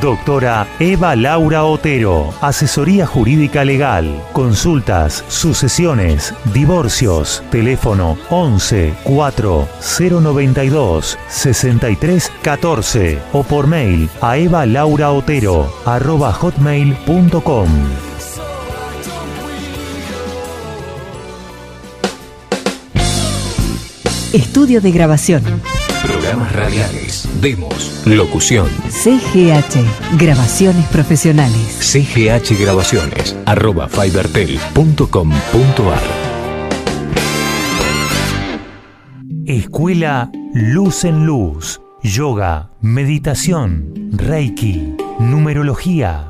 Doctora Eva Laura Otero, Asesoría Jurídica Legal, Consultas, Sucesiones, Divorcios, teléfono 11 4 092 63 14 o por mail a evalauraotero arroba hotmail.com. Estudio de grabación. Programas radiales, demos, locución. CGH, grabaciones profesionales. CGH Grabaciones, arroba fibertel.com.ar. Escuela Luz en Luz, Yoga, Meditación, Reiki, Numerología,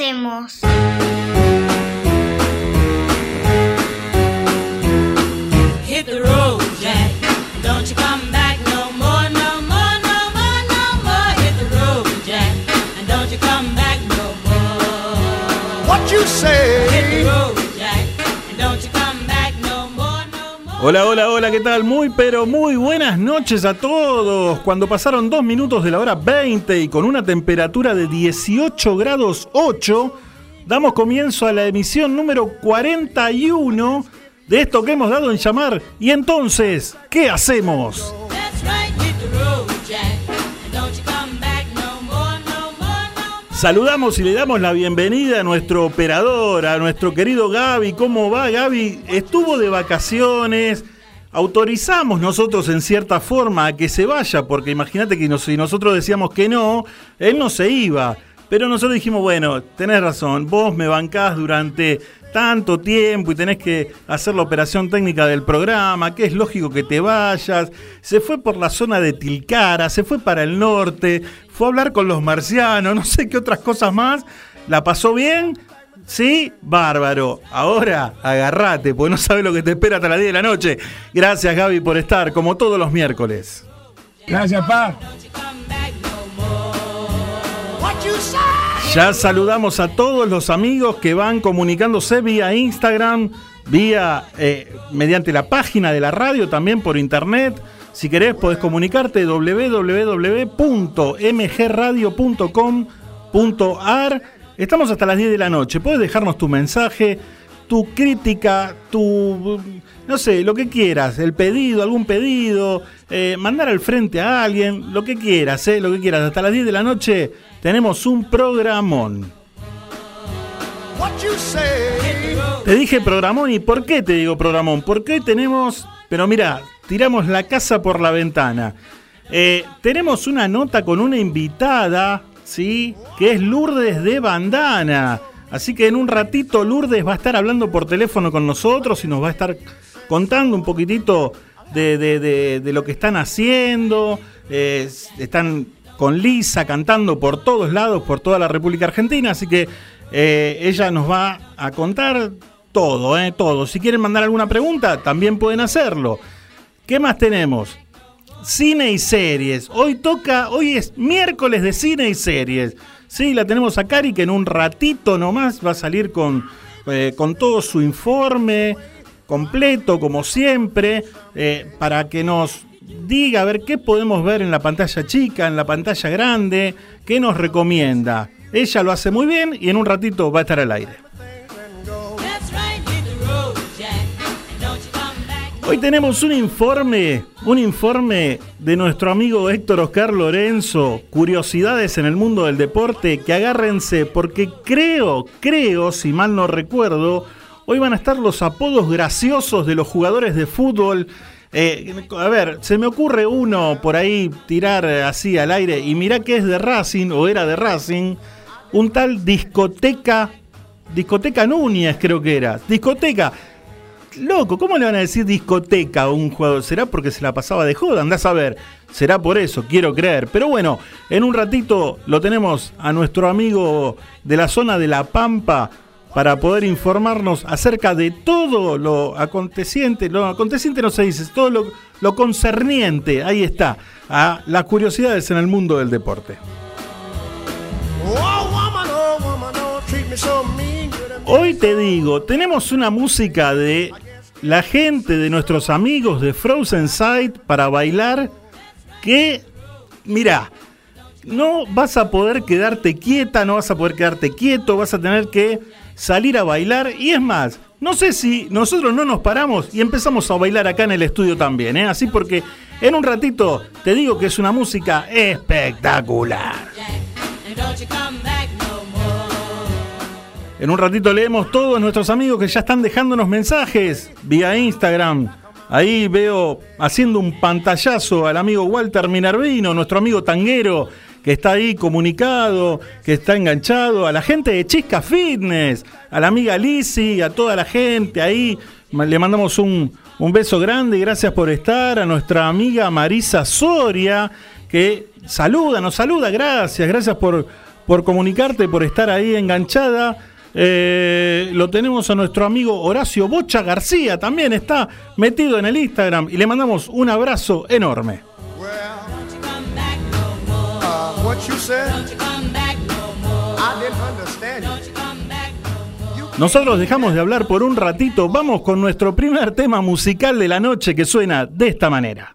Hacemos? Hola, hola, hola, ¿qué tal? Muy, pero muy buenas noches a todos. Cuando pasaron dos minutos de la hora 20 y con una temperatura de 18 grados 8, damos comienzo a la emisión número 41 de esto que hemos dado en llamar. Y entonces, ¿qué hacemos? Saludamos y le damos la bienvenida a nuestro operador, a nuestro querido Gaby. ¿Cómo va Gaby? Estuvo de vacaciones. Autorizamos nosotros en cierta forma a que se vaya, porque imagínate que si nosotros decíamos que no, él no se iba. Pero nosotros dijimos, bueno, tenés razón, vos me bancás durante tanto tiempo y tenés que hacer la operación técnica del programa, que es lógico que te vayas. Se fue por la zona de Tilcara, se fue para el norte, fue a hablar con los marcianos, no sé qué otras cosas más. ¿La pasó bien? Sí, bárbaro. Ahora agarrate, porque no sabes lo que te espera hasta las 10 de la noche. Gracias Gaby por estar, como todos los miércoles. Gracias, pa. Ya saludamos a todos los amigos que van comunicándose vía Instagram, vía eh, mediante la página de la radio, también por internet. Si querés, podés comunicarte www.mgradio.com.ar. Estamos hasta las 10 de la noche. Puedes dejarnos tu mensaje, tu crítica, tu. no sé, lo que quieras, el pedido, algún pedido, eh, mandar al frente a alguien, lo que quieras, eh, lo que quieras. Hasta las 10 de la noche tenemos un programón. Te dije programón y ¿por qué te digo programón? Porque hoy tenemos, pero mira, tiramos la casa por la ventana. Eh, tenemos una nota con una invitada, ¿sí? Que es Lourdes de Bandana. Así que en un ratito Lourdes va a estar hablando por teléfono con nosotros y nos va a estar contando un poquitito de, de- lo que están haciendo. Eh, están con Lisa cantando por todos lados, por toda la República Argentina. Así que eh, ella nos va a contar todo, todo. Si quieren mandar alguna pregunta, también pueden hacerlo. ¿Qué más tenemos? Cine y series. Hoy toca, hoy es miércoles de cine y series. Sí, la tenemos a Cari que en un ratito nomás va a salir con, eh, con todo su informe completo, como siempre, eh, para que nos diga a ver qué podemos ver en la pantalla chica, en la pantalla grande, qué nos recomienda. Ella lo hace muy bien y en un ratito va a estar al aire. Hoy tenemos un informe, un informe de nuestro amigo Héctor Oscar Lorenzo, curiosidades en el mundo del deporte, que agárrense porque creo, creo, si mal no recuerdo, hoy van a estar los apodos graciosos de los jugadores de fútbol. Eh, a ver, se me ocurre uno por ahí tirar así al aire y mirá que es de Racing o era de Racing, un tal discoteca, discoteca Núñez creo que era, discoteca. Loco, ¿cómo le van a decir discoteca a un jugador? ¿Será porque se la pasaba de joda? Andás a ver. Será por eso, quiero creer. Pero bueno, en un ratito lo tenemos a nuestro amigo de la zona de La Pampa para poder informarnos acerca de todo lo aconteciente. Lo aconteciente no se dice, todo lo, concerniente, ahí está, a las curiosidades en el mundo del deporte. Hoy te digo, tenemos una música de la gente, de nuestros amigos de Frozen Sight para bailar que, mira, no vas a poder quedarte quieta, no vas a poder quedarte quieto, vas a tener que salir a bailar y es más, no sé si nosotros no nos paramos y empezamos a bailar acá en el estudio también, ¿eh? así porque en un ratito te digo que es una música espectacular. En un ratito leemos todos nuestros amigos que ya están dejándonos mensajes vía Instagram. Ahí veo haciendo un pantallazo al amigo Walter Minervino, nuestro amigo tanguero, que está ahí comunicado, que está enganchado, a la gente de Chisca Fitness, a la amiga Lizzy, a toda la gente ahí. Le mandamos un, un beso grande gracias por estar. A nuestra amiga Marisa Soria, que saluda, nos saluda, gracias, gracias por, por comunicarte, por estar ahí enganchada. Eh, lo tenemos a nuestro amigo Horacio Bocha García, también está metido en el Instagram y le mandamos un abrazo enorme. Uh. Nosotros dejamos de hablar por un ratito, vamos con nuestro primer tema musical de la noche que suena de esta manera.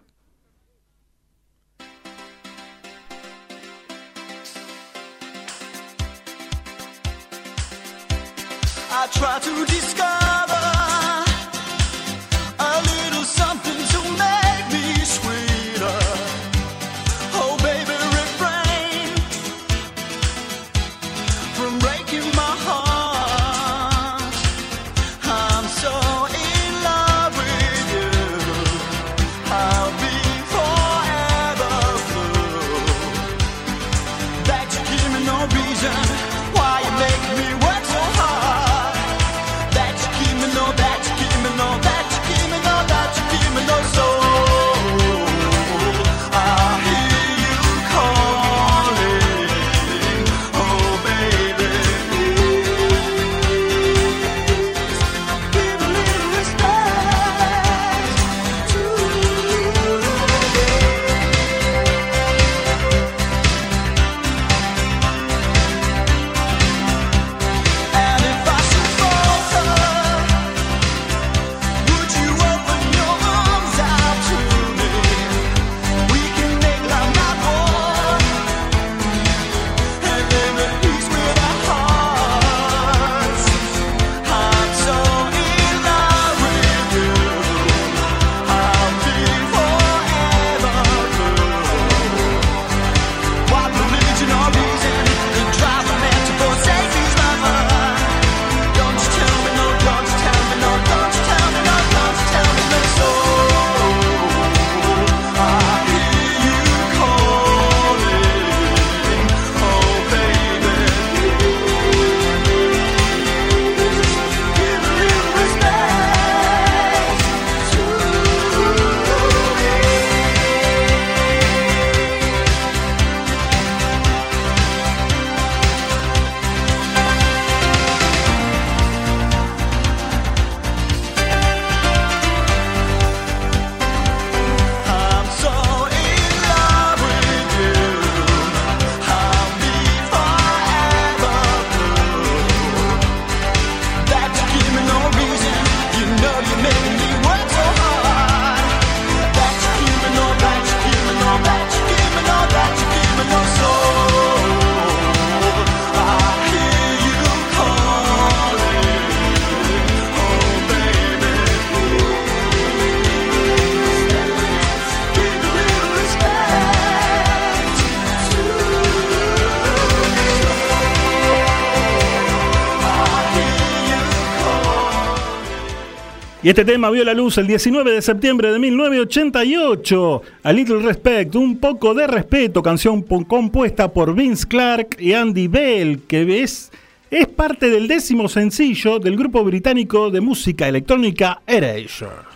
Y este tema vio la luz el 19 de septiembre de 1988. A Little Respect, un poco de respeto, canción compuesta por Vince Clark y Andy Bell, que es, es parte del décimo sencillo del grupo británico de música electrónica Erasure.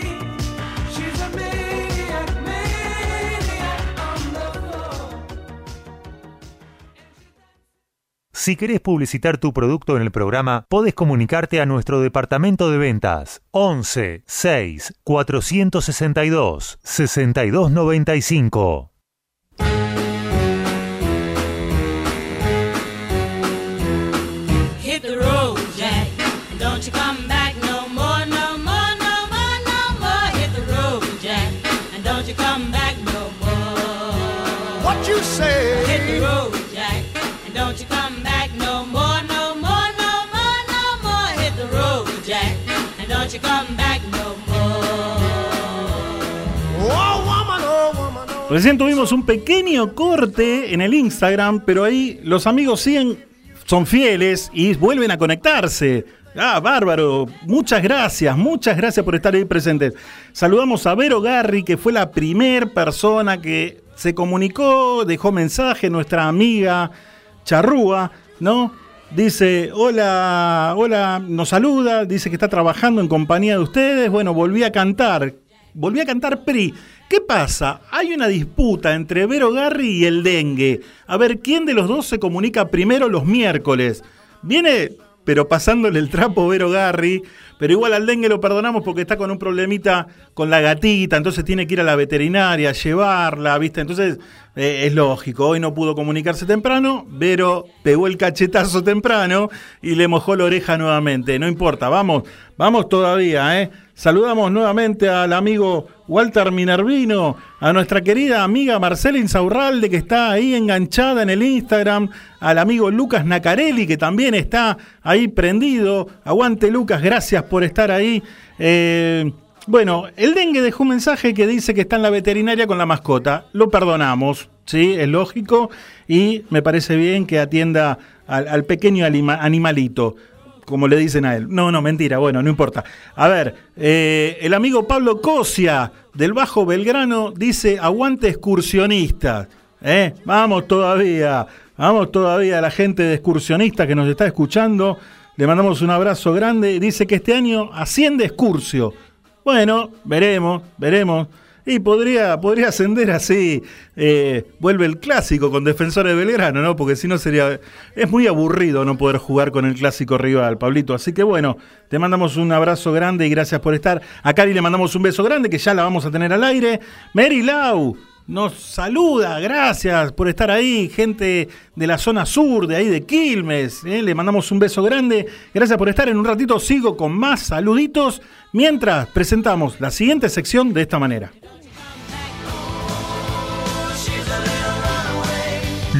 Si querés publicitar tu producto en el programa, podés comunicarte a nuestro departamento de ventas 11 6 462 6295. Recién tuvimos un pequeño corte en el Instagram, pero ahí los amigos siguen, son fieles y vuelven a conectarse. Ah, bárbaro. Muchas gracias, muchas gracias por estar ahí presentes. Saludamos a Vero Garri, que fue la primer persona que se comunicó, dejó mensaje, nuestra amiga Charrúa, ¿no? Dice, hola, hola, nos saluda, dice que está trabajando en compañía de ustedes. Bueno, volví a cantar, volví a cantar PRI. ¿Qué pasa? Hay una disputa entre Vero Garri y el dengue. A ver, ¿quién de los dos se comunica primero los miércoles? Viene, pero pasándole el trapo Vero Garri, pero igual al dengue lo perdonamos porque está con un problemita con la gatita, entonces tiene que ir a la veterinaria, llevarla, ¿viste? Entonces eh, es lógico, hoy no pudo comunicarse temprano, Vero pegó el cachetazo temprano y le mojó la oreja nuevamente. No importa, vamos, vamos todavía, ¿eh? Saludamos nuevamente al amigo Walter Minervino, a nuestra querida amiga Marcela Insaurralde, que está ahí enganchada en el Instagram, al amigo Lucas Nacarelli, que también está ahí prendido. Aguante Lucas, gracias por estar ahí. Eh, bueno, el dengue dejó un mensaje que dice que está en la veterinaria con la mascota. Lo perdonamos, ¿sí? Es lógico y me parece bien que atienda al, pequeño anima- animalito como le dicen a él. No, no, mentira, bueno, no importa. A ver, eh, el amigo Pablo Cosia, del Bajo Belgrano, dice, aguante excursionista. ¿eh? Vamos todavía, vamos todavía a la gente de excursionista que nos está escuchando. Le mandamos un abrazo grande. Dice que este año asciende Excursio. Bueno, veremos, veremos. Y podría, podría ascender así. eh, vuelve el clásico con Defensores de Belgrano, ¿no? Porque si no sería. Es muy aburrido no poder jugar con el clásico rival, Pablito. Así que bueno, te mandamos un abrazo grande y gracias por estar. A Cari le mandamos un beso grande que ya la vamos a tener al aire. Mary Lau. Nos saluda, gracias por estar ahí, gente de la zona sur, de ahí de Quilmes, ¿eh? le mandamos un beso grande, gracias por estar, en un ratito sigo con más saluditos, mientras presentamos la siguiente sección de esta manera.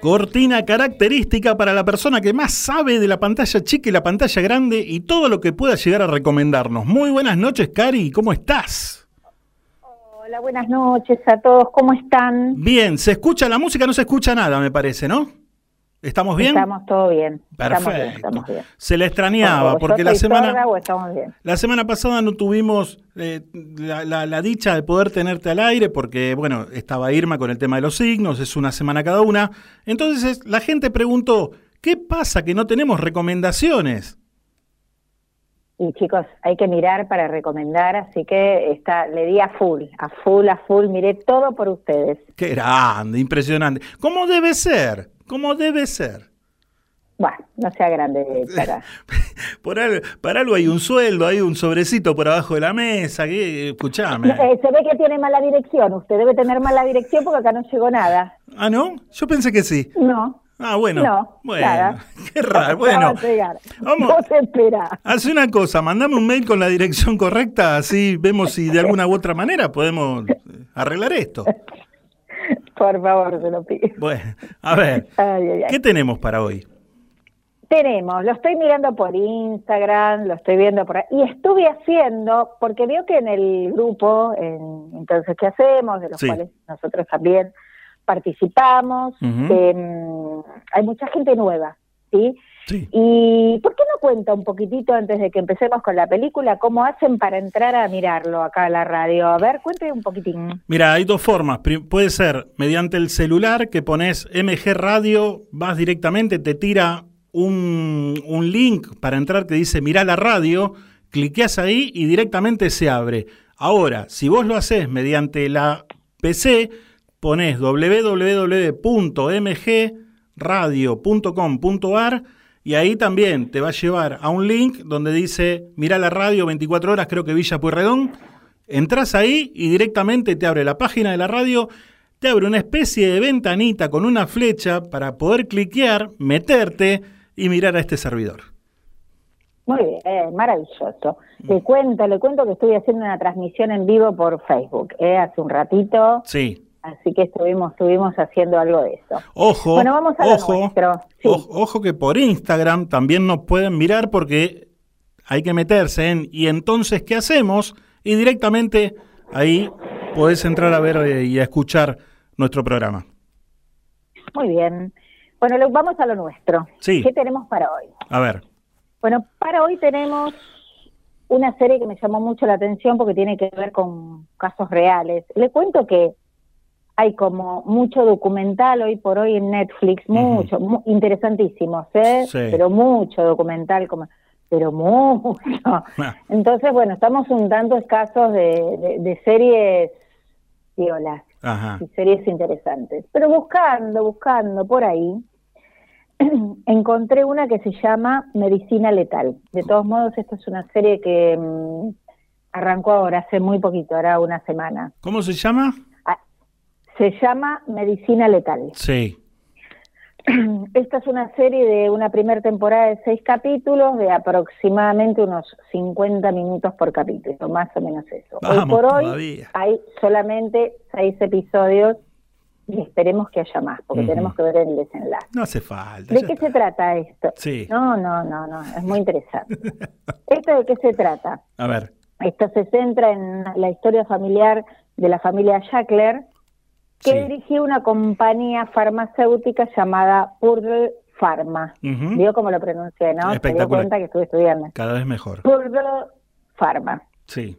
Cortina característica para la persona que más sabe de la pantalla chica y la pantalla grande y todo lo que pueda llegar a recomendarnos. Muy buenas noches, Cari, ¿cómo estás? Hola, buenas noches a todos, ¿cómo están? Bien, se escucha la música, no se escucha nada, me parece, ¿no? ¿Estamos bien? Estamos todo bien. Estamos bien, Perfecto. estamos bien. Se le extrañaba, O porque la semana... sorda o estamos bien. La semana pasada no tuvimos eh, la, la- la dicha de poder tenerte al aire porque, bueno, estaba Irma con el tema de los signos, es una semana cada una. Entonces la gente preguntó, ¿qué ¿Qué pasa que no tenemos recomendaciones? Y chicos, hay que mirar para recomendar, así que está, le di a full, a full, a full, miré todo por ustedes. Qué grande, impresionante. ¿Cómo debe ser? ¿Cómo debe ser? Bueno, no sea grande para... Por algo, para algo hay un sueldo, hay un sobrecito por abajo de la mesa, que, escuchame. Eh, se ve que tiene mala dirección, usted debe tener mala dirección porque acá no llegó nada. Ah, ¿no? Yo pensé que sí. No. Ah, bueno. No, bueno. nada. Qué raro. No Bueno, vamos. Esperá. haz una cosa, mandame un mail con la dirección correcta, así vemos si de alguna u otra manera podemos eh, arreglar esto. Por favor, se lo pido. Bueno, a ver, Ay, ay, ay. ¿qué tenemos para hoy? Tenemos, lo estoy mirando por Instagram, lo estoy viendo por ahí, y estuve haciendo, porque veo que en el grupo, en, entonces, ¿qué hacemos? De los Sí. cuales nosotros también participamos, em, hay mucha gente nueva, ¿sí? Sí. ¿Y por qué no cuenta un poquitito antes de que empecemos con la película cómo hacen para entrar a mirarlo acá a la radio? A ver, cuente un poquitín. Mira, hay dos formas. Puede ser mediante el celular que pones MG Radio, vas directamente, te tira un, un link para entrar que dice mirá la radio, cliqueas ahí y directamente se abre. Ahora, si vos lo haces mediante la PC, pones www.mgradio.com.ar y ahí también te va a llevar a un link donde dice mirá la radio 24 horas, creo que Villa Pueyrredón. Entras ahí y directamente te abre la página de la radio, te abre una especie de ventanita con una flecha para poder cliquear, meterte y mirar a este servidor. Muy bien, maravilloso. Le cuento, le cuento que estoy haciendo una transmisión en vivo por Facebook, ¿eh? hace un ratito, Sí. Así que estuvimos, estuvimos haciendo algo de eso. Ojo, Bueno, vamos a lo ojo, nuestro. Sí. o- ojo que por Instagram también nos pueden mirar porque hay que meterse en y entonces qué hacemos y directamente ahí podés entrar a ver eh, y a escuchar nuestro programa. Muy bien. Bueno, lo- vamos a lo nuestro. Sí. ¿Qué tenemos para hoy? A ver, Bueno, para hoy tenemos una serie que me llamó mucho la atención porque tiene que ver con casos reales. Le cuento que hay como mucho documental hoy por hoy en Netflix, mucho, mu- interesantísimos, ¿eh? Sí. Pero mucho documental, como, pero mucho. Entonces, bueno, estamos un tanto escasos de, de- de series violas ajá. y series interesantes. Pero buscando, buscando por ahí, encontré una que se llama Medicina Letal. De todos modos, esta es una serie que mm, arrancó ahora, hace muy poquito, ahora una semana. ¿Cómo se llama? Se llama Medicina Letal. Sí. Esta es una serie de una primera temporada de seis capítulos, de aproximadamente unos 50 minutos por capítulo, más o menos eso. hoy Vamos por hoy todavía. hay solamente seis episodios y esperemos que haya más, porque tenemos que ver el desenlace. No hace falta. ¿De qué está. se trata esto? Sí. No, no, no, no, es muy interesante. ¿Esto de qué se trata? A ver. Esto se centra en la historia familiar de la familia Shackler, que Sí. dirigió una compañía farmacéutica llamada Purdle Pharma. Vio cómo lo pronuncié, ¿no? Dio Espectacular. cuenta que estuve estudiando. Cada vez mejor. Purdle Pharma. Sí.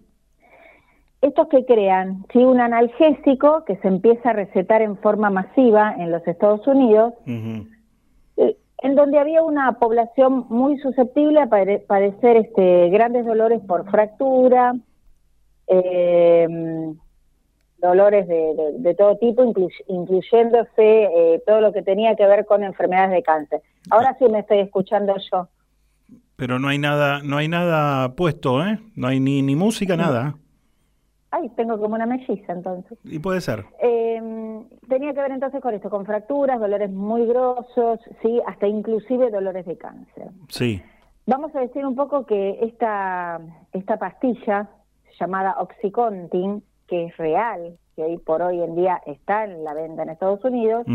Estos que crean, sí, un analgésico que se empieza a recetar en forma masiva en los Estados Unidos, eh, en donde había una población muy susceptible a pade- padecer este, grandes dolores por fractura, eh, dolores de, de- de todo tipo, inclu- incluyéndose eh, todo lo que tenía que ver con enfermedades de cáncer. Ahora sí me estoy escuchando yo. Pero no hay nada, no hay nada puesto, ¿eh? No hay ni, ni música, nada. Ay, tengo como una melliza entonces. Y puede ser. Eh, tenía que ver entonces con esto, con fracturas, dolores muy grosos, sí, hasta inclusive dolores de cáncer. Sí. Vamos a decir un poco que esta, esta pastilla llamada Oxycontin, que es real, que hoy por hoy en día está en la venta en Estados Unidos,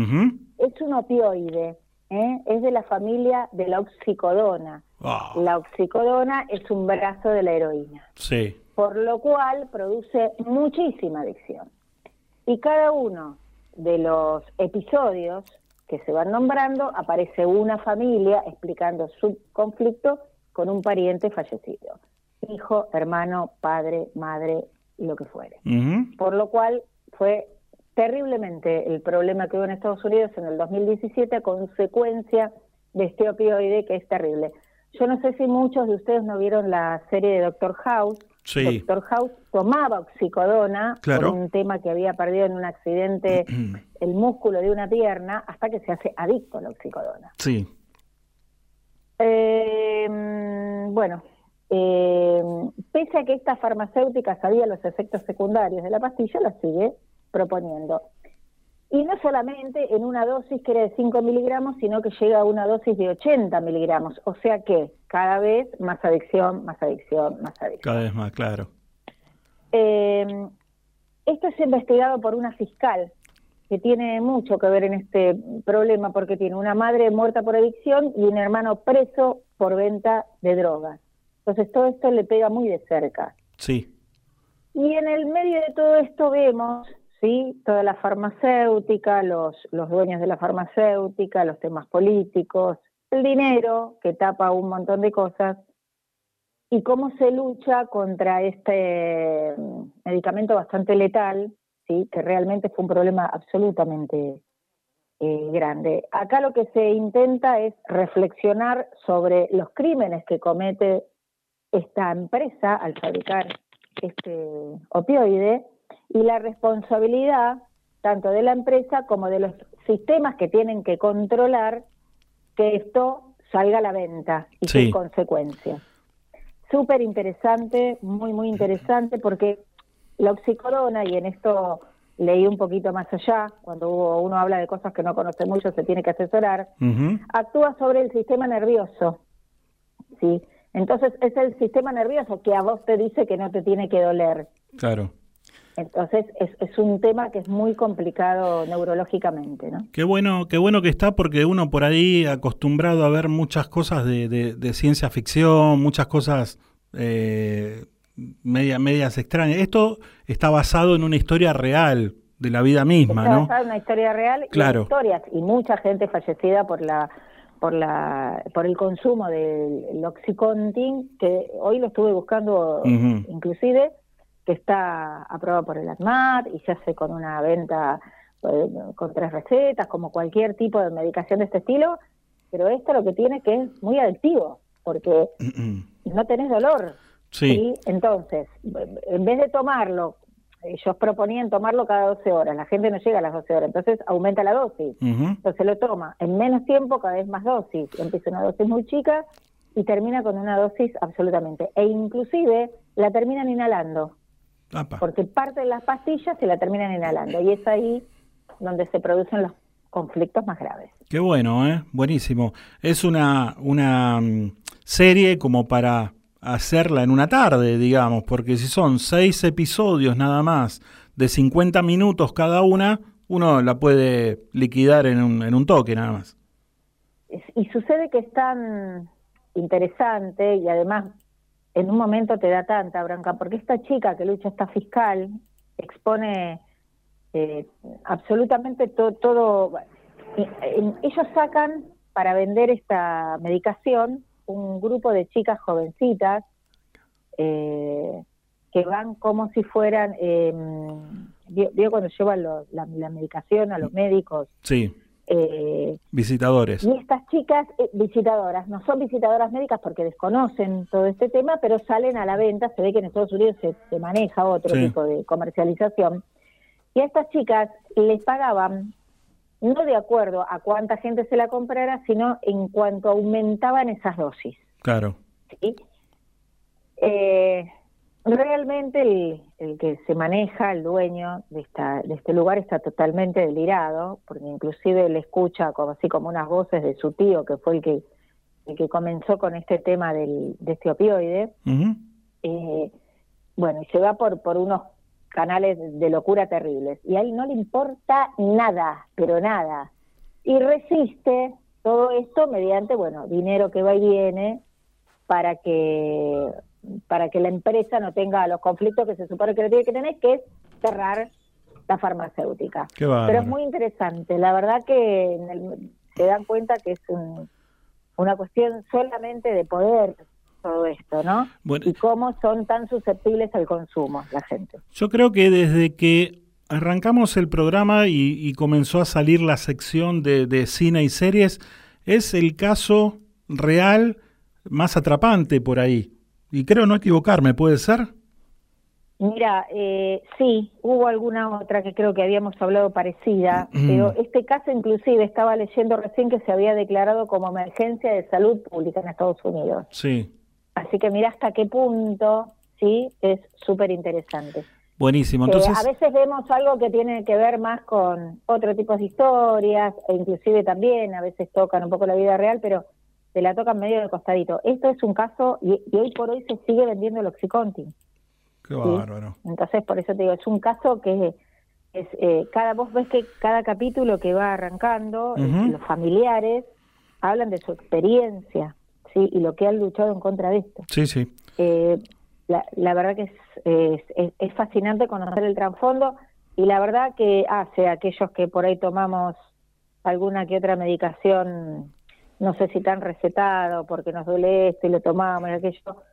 es un opioide, ¿eh? es de la familia de la oxicodona. Ah, La oxicodona es un brazo de la heroína sí. por lo cual produce muchísima adicción. Y cada uno de los episodios que se van nombrando aparece una familia explicando su conflicto con un pariente fallecido, hijo, hermano, padre, madre, lo que fuere. Por lo cual fue terriblemente el problema que hubo en Estados Unidos en el 2017 a consecuencia de este opioide que es terrible. Yo no sé si muchos de ustedes no vieron la serie de Doctor House. Sí. Doctor House tomaba oxicodona Claro. por un tema que había perdido en un accidente el músculo de una pierna hasta que se hace adicto a la oxicodona. Sí. Eh, mm, bueno, eh, pese a que esta farmacéutica sabía los efectos secundarios de la pastilla, la sigue proponiendo. Y no solamente en una dosis que era de 5 miligramos, sino que llega a una dosis de 80 miligramos. O sea que cada vez más adicción, más adicción, más adicción. Cada vez más, claro. Eh, esto es investigado por una fiscal que tiene mucho que ver en este problema porque tiene una madre muerta por adicción y un hermano preso por venta de drogas. Entonces todo esto le pega muy de cerca. Sí. Y en el medio de todo esto vemos, sí, toda la farmacéutica, los, los dueños de la farmacéutica, los temas políticos, el dinero que tapa un montón de cosas y cómo se lucha contra este mm, medicamento bastante letal, sí, que realmente fue un problema absolutamente eh, grande. Acá lo que se intenta es reflexionar sobre los crímenes que comete esta empresa al fabricar este opioide y la responsabilidad tanto de la empresa como de los sistemas que tienen que controlar que esto salga a la venta y Sí. sus consecuencias. Súper interesante, muy, muy interesante, porque la oxicodona, y en esto leí un poquito más allá, cuando uno uno habla de cosas que no conoce mucho, se tiene que asesorar, actúa sobre el sistema nervioso. ¿sí? Entonces es el sistema nervioso que a vos te dice que no te tiene que doler. Claro. Entonces es, es un tema que es muy complicado neurológicamente, ¿no? Qué bueno, qué bueno que está porque uno por ahí acostumbrado a ver muchas cosas de, de- de ciencia ficción, muchas cosas eh, media, medias extrañas. Esto está basado en una historia real de la vida misma, Está ¿no? basado en una historia real Claro. y historias y mucha gente fallecida por la por la por el consumo del Oxycontin que hoy lo estuve buscando inclusive que está aprobado por el ADMAT y se hace con una venta eh, con tres recetas como cualquier tipo de medicación de este estilo pero esto lo que tiene que es muy adictivo porque no tenés dolor. Sí. entonces, en vez de tomarlo, ellos proponían tomarlo cada 12 horas, la gente no llega a las 12 horas, entonces aumenta la dosis. Entonces lo toma en menos tiempo, cada vez más dosis. Empieza una dosis muy chica y termina con una dosis absolutamente. E inclusive la terminan inhalando, Apa. porque parte de las pastillas se la terminan inhalando y es ahí donde se producen los conflictos más graves. Qué bueno, ¿eh? Buenísimo. Es una, una mm, serie como para hacerla en una tarde, digamos, porque si son seis episodios nada más de 50 minutos cada una, uno la puede liquidar en un, en un toque nada más. Y sucede que es tan interesante y además en un momento te da tanta bronca, porque esta chica que lucha, esta fiscal, expone eh, absolutamente to- todo. eh, ellos sacan para vender esta medicación un grupo de chicas jovencitas eh, que van como si fueran, eh, vio, vio cuando llevan lo- la, la medicación a los médicos. Sí, Eh, visitadores. y estas chicas eh, visitadoras, no son visitadoras médicas porque desconocen todo este tema, pero salen a la venta, se ve que en Estados Unidos se, se maneja otro Sí. tipo de comercialización. Y a estas chicas les pagaban, no de acuerdo a cuánta gente se la comprara, sino en cuanto aumentaban esas dosis. Claro. ¿sí? Eh, realmente el, el que se maneja, el dueño de, esta, de este lugar está totalmente delirado, porque inclusive le escucha como así como unas voces de su tío, que fue el que, el que comenzó con este tema del, de este opioide. Eh, bueno, y se va por, por unos canales de locura terribles. Y a él no le importa nada, pero nada. Y resiste todo esto mediante, bueno, dinero que va y viene para que para que la empresa no tenga los conflictos que se supone que le tiene que tener, que es cerrar la farmacéutica. Pero es muy interesante. La verdad que en el- se dan cuenta que es un- una cuestión solamente de poder todo esto, ¿no? Bueno. Y cómo son tan susceptibles al consumo la gente. Yo creo que desde que arrancamos el programa y, y comenzó a salir la sección de, de cine y series, es el caso real más atrapante por ahí. Y creo no equivocarme, ¿puede ser? Mira, eh, sí, hubo alguna otra que creo que habíamos hablado parecida, pero este caso inclusive estaba leyendo recién que se había declarado como emergencia de salud pública en Estados Unidos. Sí. Así que mira hasta qué punto, sí, es súper interesante. Buenísimo. Eh, Entonces, a veces vemos algo que tiene que ver más con otro tipo de historias, e inclusive también a veces tocan un poco la vida real, pero se la tocan medio de costadito. Esto es un caso, y, y hoy por hoy se sigue vendiendo el Oxycontin. qué bárbaro. Entonces, por eso te digo, es un caso que es, eh, cada vos ves que cada capítulo que va arrancando, eh, los familiares hablan de su experiencia, ¿sí? Y lo que han luchado en contra de esto. Sí, sí. Eh, la, la verdad que es, es, es- es fascinante conocer el trasfondo y la verdad que hace a aquellos que por ahí tomamos alguna que otra medicación, no sé si tan recetada o porque nos duele esto y lo tomamos y aquello,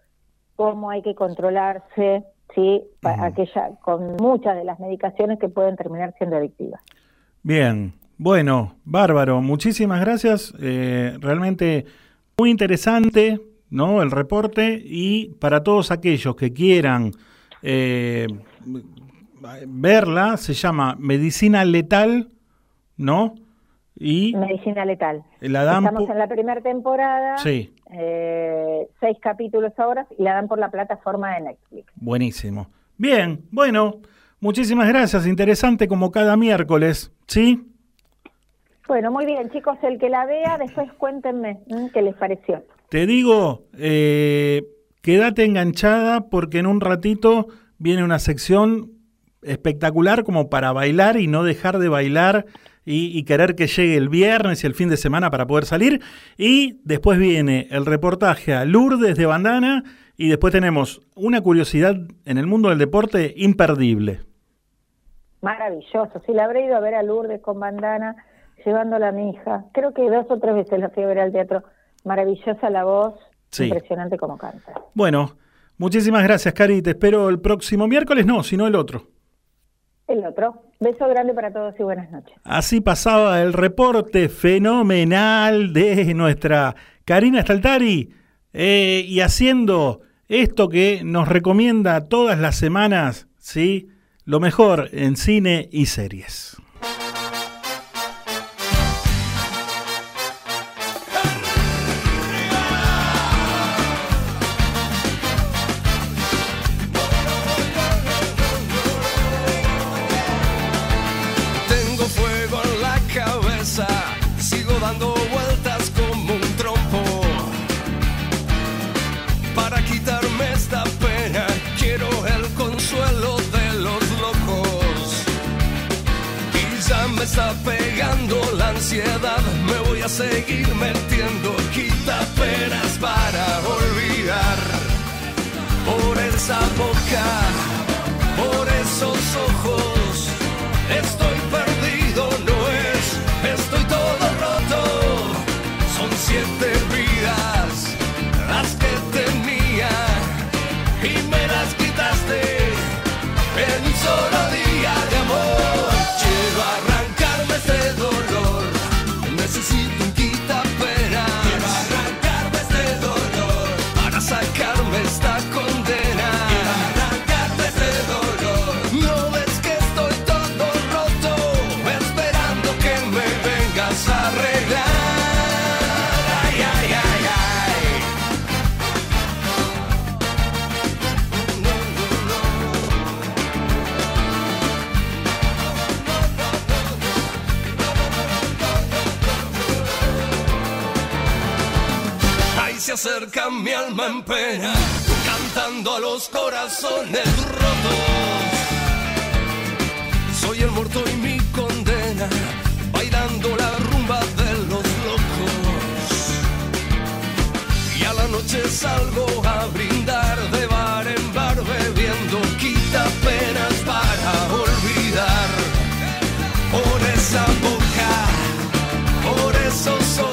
cómo hay que controlarse, sí, aquella con muchas de las medicaciones que pueden terminar siendo adictivas. Bien, bueno, bárbaro, muchísimas gracias. eh, realmente muy interesante, ¿no? El reporte y para todos aquellos que quieran eh, verla, se llama Medicina Letal, ¿no? Y Medicina letal. la dan Estamos en la primera temporada, Sí, eh, seis capítulos ahora y la dan por la plataforma de Netflix. buenísimo. Bien, bueno, muchísimas gracias, interesante como cada miércoles, ¿sí? Bueno, muy bien, chicos, el que la vea, después cuéntenme qué les pareció. Te digo, eh, quédate enganchada porque en un ratito viene una sección espectacular como para bailar y no dejar de bailar y, y querer que llegue el viernes y el fin de semana para poder salir. Y después viene el reportaje a Lourdes de Bandana y después tenemos una curiosidad en el mundo del deporte imperdible. Maravilloso, sí, la habré ido a ver a Lourdes con bandana, llevándola a mi hija. Creo que dos o tres veces la fui a ver al teatro. Maravillosa la voz, Sí. impresionante como canta. Bueno, muchísimas gracias, Cari. Te espero el próximo miércoles, no, sino el otro. El otro, beso grande para todos y buenas noches. Así pasaba el reporte fenomenal de nuestra Karina Staltari eh, y haciendo esto que nos recomienda todas las semanas, ¿sí? Lo mejor en cine y series. Me voy a seguir metiendo quita penas para olvidar. Por esa boca, por esos ojos, acerca mi alma en pena, cantando a los corazones rotos. Soy el muerto y mi condena, bailando la rumba de los locos. Y a la noche salgo a brindar de bar en bar bebiendo, quita penas para olvidar. Por esa boca, por esos ojos,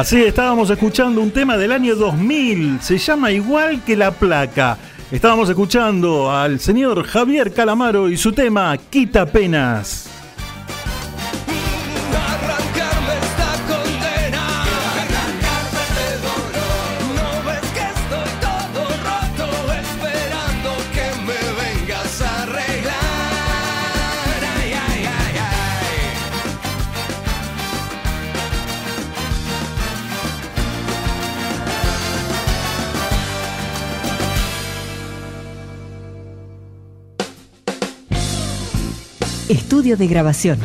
Así estábamos escuchando un tema del año 2000, se llama igual que la placa. Estábamos escuchando al señor Javier Calamaro y su tema Quita penas. Estudio de grabación.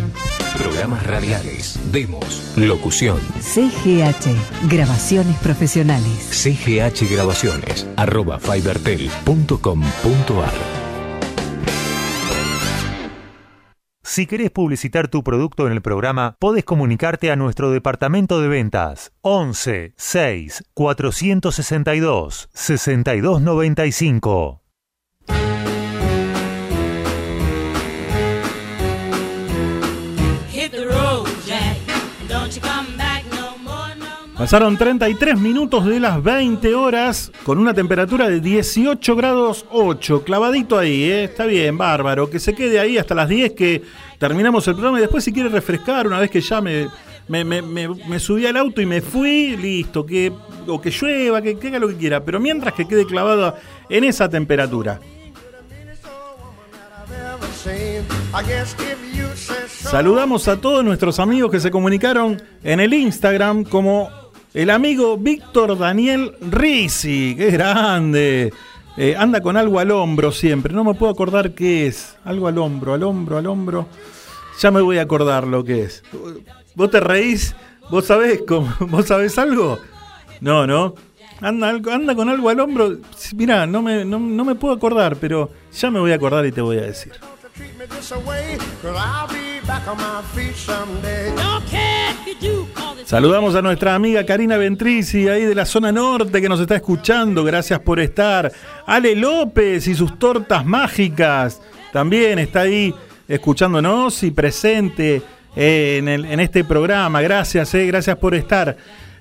Programas radiales, demos, locución. CGH, grabaciones profesionales. CGH Grabaciones, arroba fibertel.com.ar. Si querés publicitar tu producto en el programa, podés comunicarte a nuestro departamento de ventas 11 6 462 6295. Pasaron 33 minutos de las 20 horas con una temperatura de 18 grados 8, clavadito ahí, ¿eh? está bien, bárbaro, que se quede ahí hasta las 10 que terminamos el programa y después si quiere refrescar una vez que ya me, me, subí al auto y me fui, listo, que, o que llueva, que, que haga lo que quiera, pero mientras que quede clavado en esa temperatura. Saludamos a todos nuestros amigos que se comunicaron en el Instagram como el amigo Víctor Daniel Rizzi, que es grande. Eh, anda con algo al hombro siempre, no me puedo acordar qué es. Algo al hombro, al hombro, al hombro. Ya me voy a acordar lo que es. ¿Vos te reís? ¿Vos sabés, cómo- ¿Vos sabés algo? No, no. Anda, anda con algo al hombro. Mirá, no me, no, no me puedo acordar, pero ya me voy a acordar y te voy a decir. Saludamos a nuestra amiga Karina Ventrici, ahí de la zona norte, que nos está escuchando. Gracias por estar. Ale López y sus tortas mágicas. También está ahí escuchándonos y presente eh, en, el- en este programa. Gracias, eh, gracias por estar.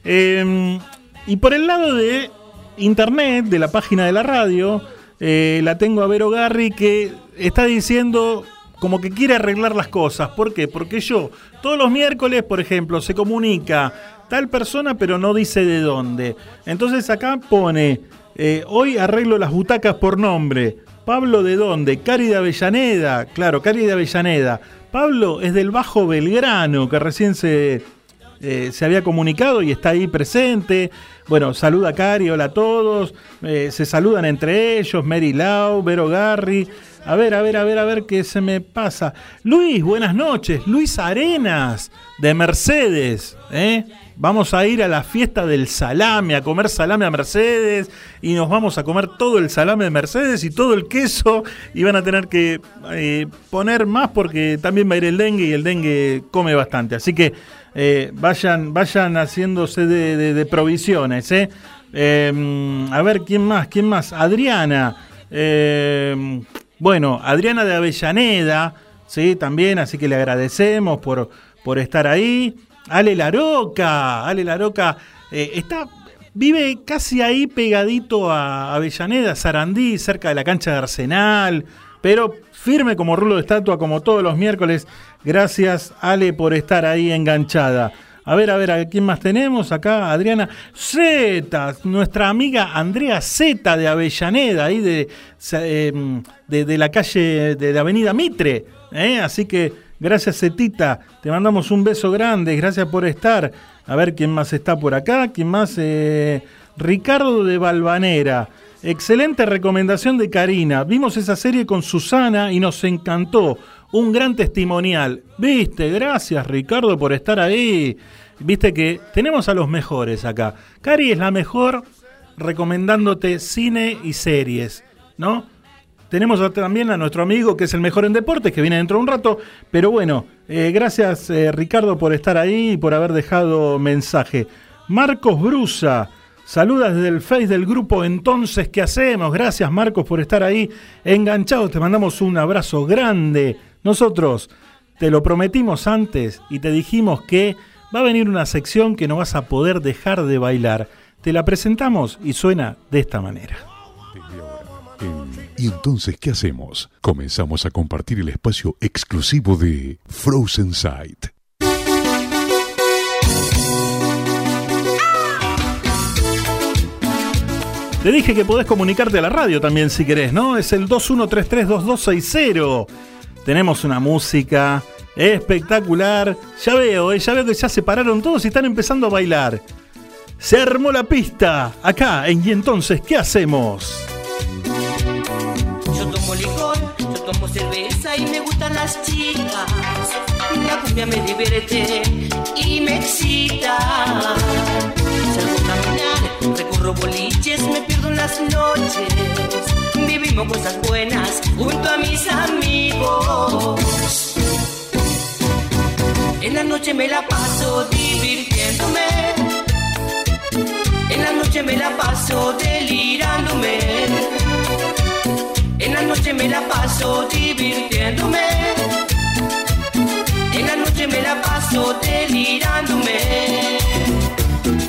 Eh, y por el lado de internet, de la página de la radio, eh, la tengo a Vero Garri que está diciendo como que quiere arreglar las cosas. ¿Por qué? Porque yo todos los miércoles, por ejemplo, se comunica tal persona pero no dice de dónde. Entonces acá pone, eh, hoy arreglo las butacas por nombre. Pablo de dónde? Cari de Avellaneda. Claro, Cari de Avellaneda. Pablo es del Bajo Belgrano, que recién se, eh, se había comunicado y está ahí presente. Bueno, saluda a Cari, hola a todos. Eh, se saludan entre ellos, Mary Lau, Vero Garri. A ver, a ver, a ver, a ver qué se me pasa. Luis, buenas noches. Luis Arenas, de Mercedes. ¿eh? Vamos a ir a la fiesta del salame, a comer salame a Mercedes. Y nos vamos a comer todo el salame de Mercedes y todo el queso. Y van a tener que eh, poner más porque también va a ir el dengue y el dengue come bastante. Así que eh, vayan, vayan haciéndose de, de- provisiones. ¿eh? A ver, ¿quién más? ¿Quién más? Adriana. Bueno, Adriana de Avellaneda, ¿sí? También, así que le agradecemos por, por estar ahí. Ale Laroca, Ale Laroca, eh, está, vive casi ahí pegadito a Avellaneda, Sarandí, cerca de la cancha de Arsenal, pero firme como rulo de estatua, como todos los miércoles. Gracias, Ale, por estar ahí enganchada. A ver, a ver, ¿a quién más tenemos? Acá, Adriana Zeta, nuestra amiga Andrea Zeta de Avellaneda, ahí de, de, de la calle de la Avenida Mitre. ¿eh? Así que gracias, Zetita, te mandamos un beso grande, gracias por estar. A ver quién más está por acá, quién más. Eh, Ricardo de Valvanera. Excelente recomendación de Karina. Vimos esa serie con Susana y nos encantó. Un gran testimonial. Viste, gracias Ricardo por estar ahí. Viste que tenemos a los mejores acá. Cari es la mejor recomendándote cine y series, ¿no? Tenemos también a nuestro amigo que es el mejor en deportes, que viene dentro de un rato. Pero bueno, eh, gracias eh, Ricardo por estar ahí y por haber dejado mensaje. Marcos Brusa, saluda desde el Face del grupo Entonces, ¿qué hacemos? Gracias Marcos por estar ahí enganchado. Te mandamos un abrazo grande. Nosotros te lo prometimos antes y te dijimos que va a venir una sección que no vas a poder dejar de bailar. Te la presentamos y suena de esta manera. ¿Y entonces qué hacemos? Comenzamos a compartir el espacio exclusivo de Frozen Sight. Te dije que podés comunicarte a la radio también si querés, ¿no? Es el 21332260. Tenemos una música espectacular. Ya veo, eh, ya veo que ya se pararon todos y están empezando a bailar. Se armó la pista acá en Y entonces, ¿qué hacemos? Yo tomo licor, yo tomo cerveza y me gustan las chicas. La cumbia me divierte y me excita. Salgo a caminar, recorro boliches, me pierdo en las noches. Vivimos cosas buenas junto a mis amigos. En la noche me la paso divirtiéndome. En la noche me la paso delirándome. En la noche me la paso divirtiéndome. En la noche me la paso delirándome.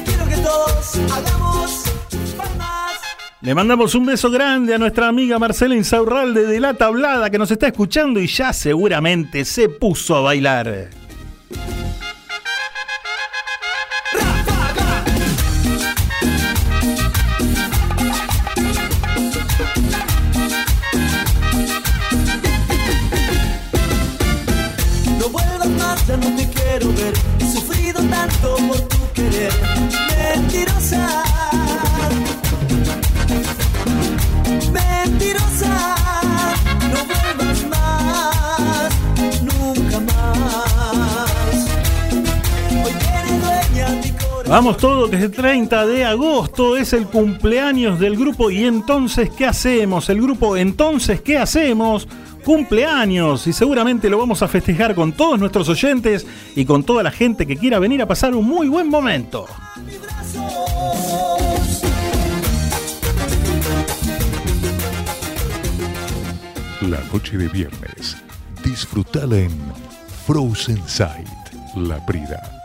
Quiero que todos hagamos. Le mandamos un beso grande a nuestra amiga Marcela Insaurralde de La Tablada que nos está escuchando y ya seguramente se puso a bailar. Vamos todo, que es el 30 de agosto, es el cumpleaños del grupo y entonces, ¿qué hacemos? El grupo Entonces, ¿qué hacemos? Cumpleaños y seguramente lo vamos a festejar con todos nuestros oyentes y con toda la gente que quiera venir a pasar un muy buen momento. La noche de viernes. Disfrutala en Frozen Sight. La Prida.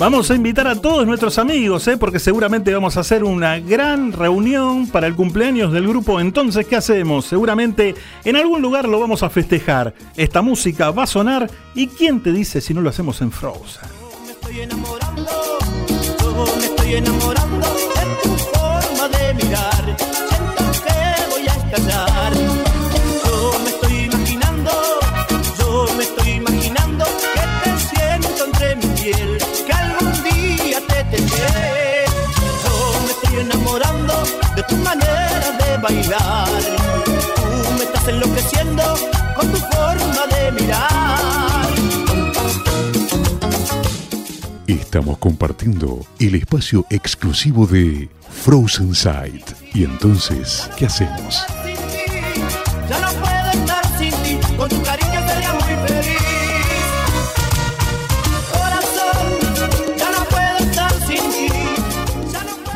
Vamos a invitar a todos nuestros amigos, ¿eh? porque seguramente vamos a hacer una gran reunión para el cumpleaños del grupo. Entonces, ¿qué hacemos? Seguramente en algún lugar lo vamos a festejar. Esta música va a sonar y ¿quién te dice si no lo hacemos en Frozen? estoy enamorando, yo me estoy enamorando de tu forma de mirar. Bailar. Tú me estás enloqueciendo con tu forma de mirar. Estamos compartiendo el espacio exclusivo de Frozen Sight. Y entonces, ¿qué hacemos? Ya no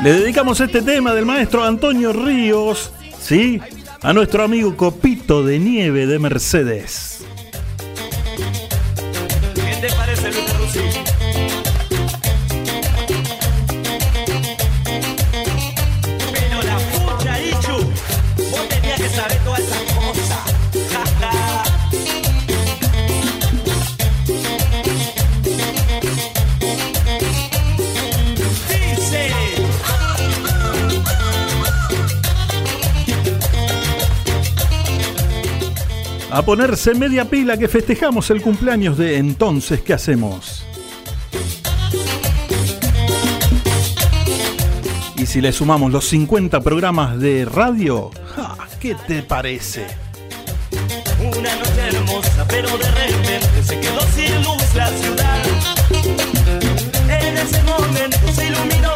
Le dedicamos este tema del maestro Antonio Ríos, ¿sí? A nuestro amigo Copito de Nieve de Mercedes. ¿Qué te parece, Luis A ponerse media pila que festejamos el cumpleaños de entonces, ¿qué hacemos? Y si le sumamos los 50 programas de radio, ¡ja! ¿qué te parece? Una noche hermosa, pero de repente se quedó sin luz la ciudad. En ese momento se iluminó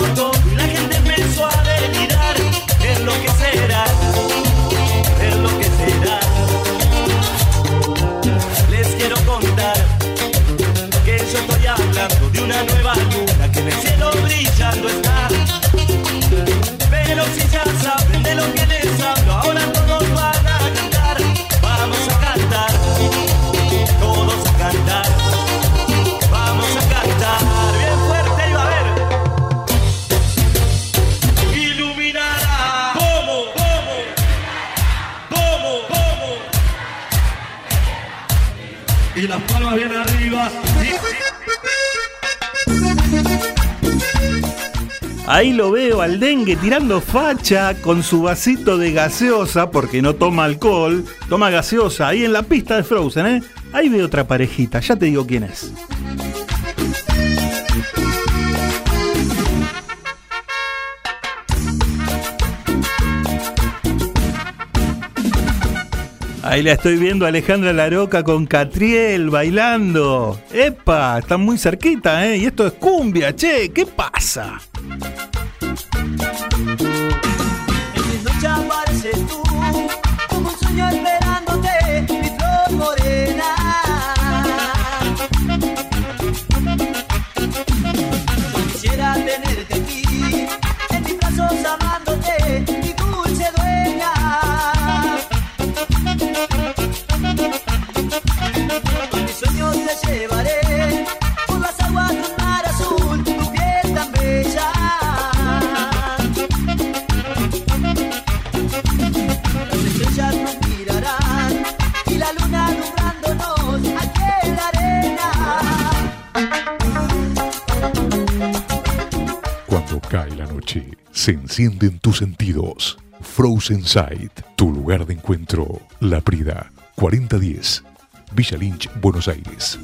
Ahí lo veo al dengue tirando facha con su vasito de gaseosa, porque no toma alcohol, toma gaseosa, ahí en la pista de Frozen, ¿eh? Ahí veo otra parejita, ya te digo quién es. Ahí la estoy viendo Alejandra Laroca con Catriel bailando. ¡Epa! Están muy cerquita, ¿eh? Y esto es cumbia, che, ¿qué pasa? Se encienden tus sentidos. Frozen Sight, tu lugar de encuentro. La Prida, 4010. Villa Lynch, Buenos Aires.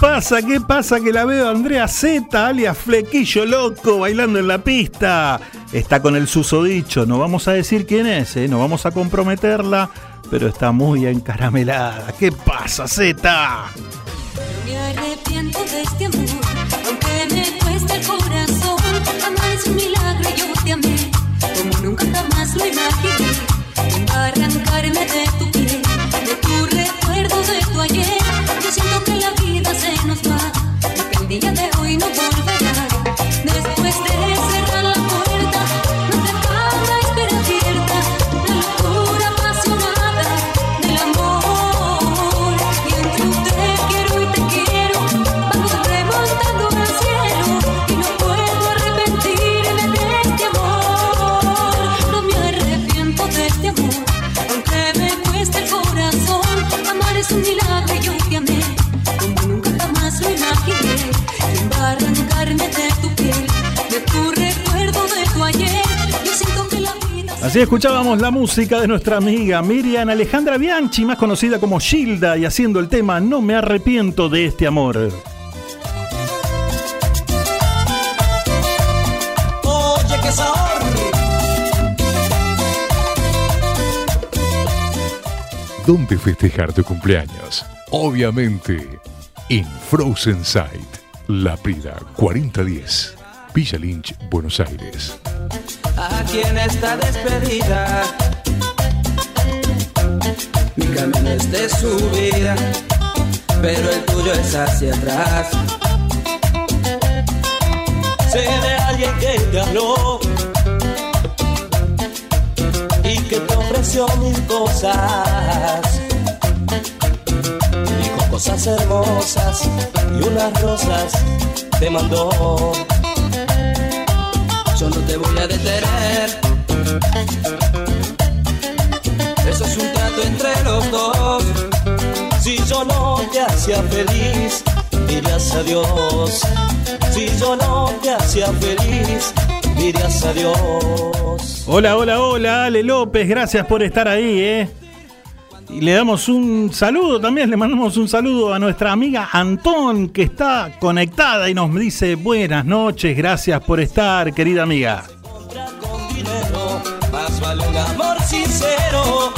Pasa? ¿Qué pasa? Que la veo Andrea Z, alias Flequillo Loco, bailando en la pista. Está con el susodicho, no vamos a decir quién es, ¿eh? no vamos a comprometerla, pero está muy encaramelada. ¿Qué pasa, Z? Me arrepiento de este amor, aunque me cueste el corazón. Amar es un milagro, yo te amé, Así escuchábamos la música de nuestra amiga Miriam Alejandra Bianchi, más conocida como Gilda, y haciendo el tema No me arrepiento de este amor. Oye, qué sabor. ¿Dónde festejar tu cumpleaños? Obviamente, en Frozen Sight, La Prida 4010, Villa Lynch, Buenos Aires. Aquí en esta despedida, mi camino es de subida, pero el tuyo es hacia atrás. Sé de alguien que te habló y que te ofreció mil cosas. cosas hermosas y unas rosas te mandó. Yo no te voy a detener. Eso es un trato entre los dos. Si yo no te hacía feliz, dirías adiós. Si yo no te hacía feliz, dirías adiós. Hola, hola, hola, Ale López, gracias por estar ahí, ¿eh? Y le damos un saludo también, le mandamos un saludo a nuestra amiga Antón, que está conectada y nos dice buenas noches, gracias por estar, querida amiga. Amor sincero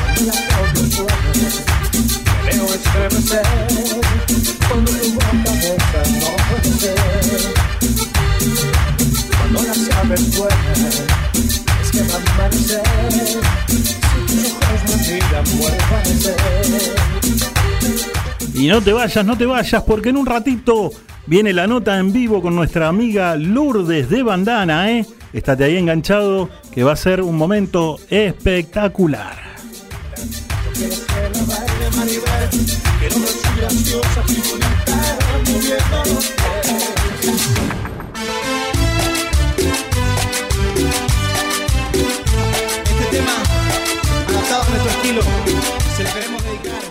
Y no te vayas, no te vayas, porque en un ratito viene la nota en vivo con nuestra amiga Lourdes de Bandana, ¿eh? Estate ahí enganchado, que va a ser un momento espectacular.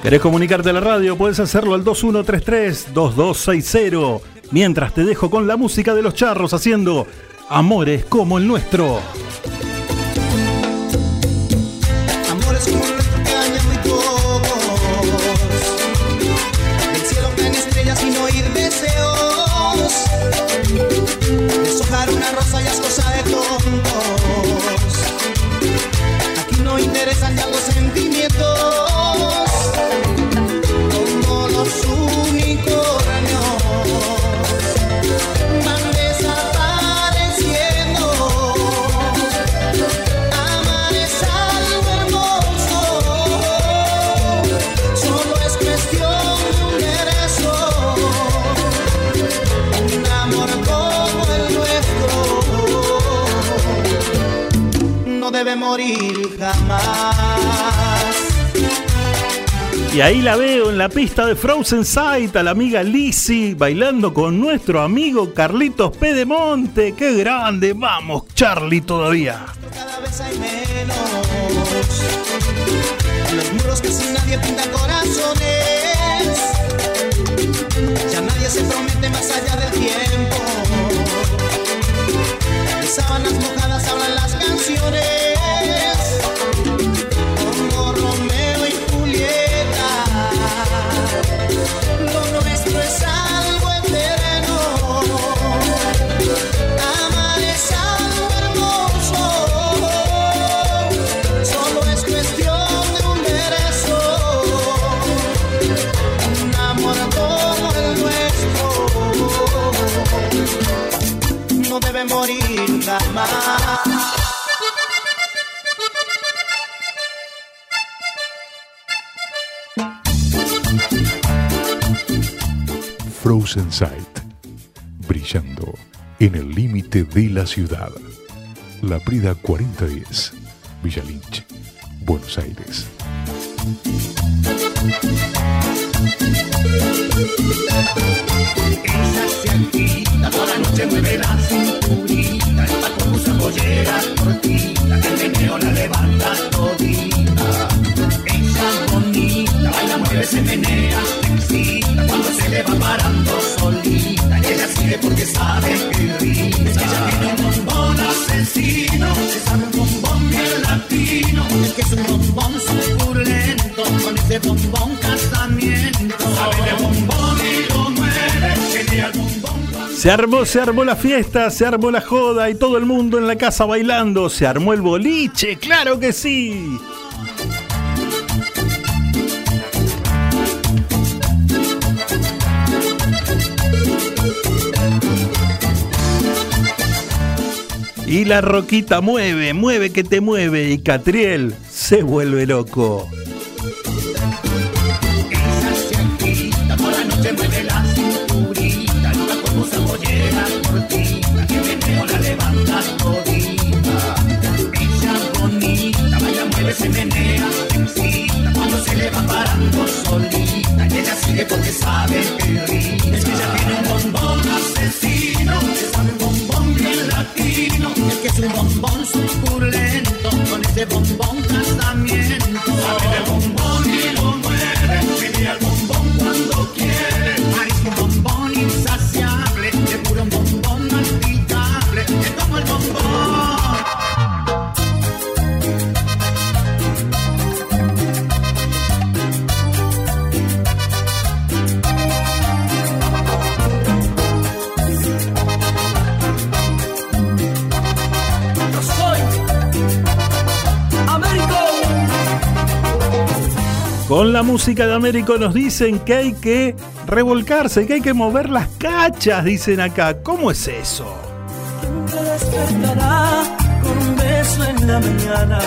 ¿Querés comunicarte a la radio? Puedes hacerlo al 2133-2260. Mientras te dejo con la música de los charros haciendo Amores como el nuestro. Pista de Frozen Sight a la amiga Lizzie bailando con nuestro amigo Carlitos Pedemonte. ¡Qué grande! Vamos, Charlie, todavía. cada vez hay menos. En los muros casi nadie pinta corazones. Ya nadie se promete más allá del Frozen Sight, brillando en el límite de la ciudad. La Prida 4010, Villa Lynch, Buenos Aires. Ella se toda la noche mueve la cinturita, el paco usa pollera cortita, que el meneo la levanta todita. Mueve, se menea, excita, cuando se le va parando solita, ella sigue porque sabe que rima. Es que ella tiene un bombón asesino, se sabe un bombón bien latino, es que es un bombón suculento, con ese bombón casamiento. Sabe de bombón y lo Se armó, se armó la fiesta, se armó la joda y todo el mundo en la casa bailando. Se armó el boliche, claro que sí. Y la roquita mueve, mueve que te mueve y Catriel se vuelve loco. Esa se agita, por la noche mueve la cinturita, nunca como cebollera cortita, que meneo la levanta todita. Ella bonita, baila, mueve, se menea, se excita, cuando se le va parando solita, y ella sigue porque sabe suculento, con Con la música de Américo nos dicen que hay que revolcarse, que hay que mover las cachas, dicen acá. ¿Cómo es eso? te despertará con un beso en la mañana.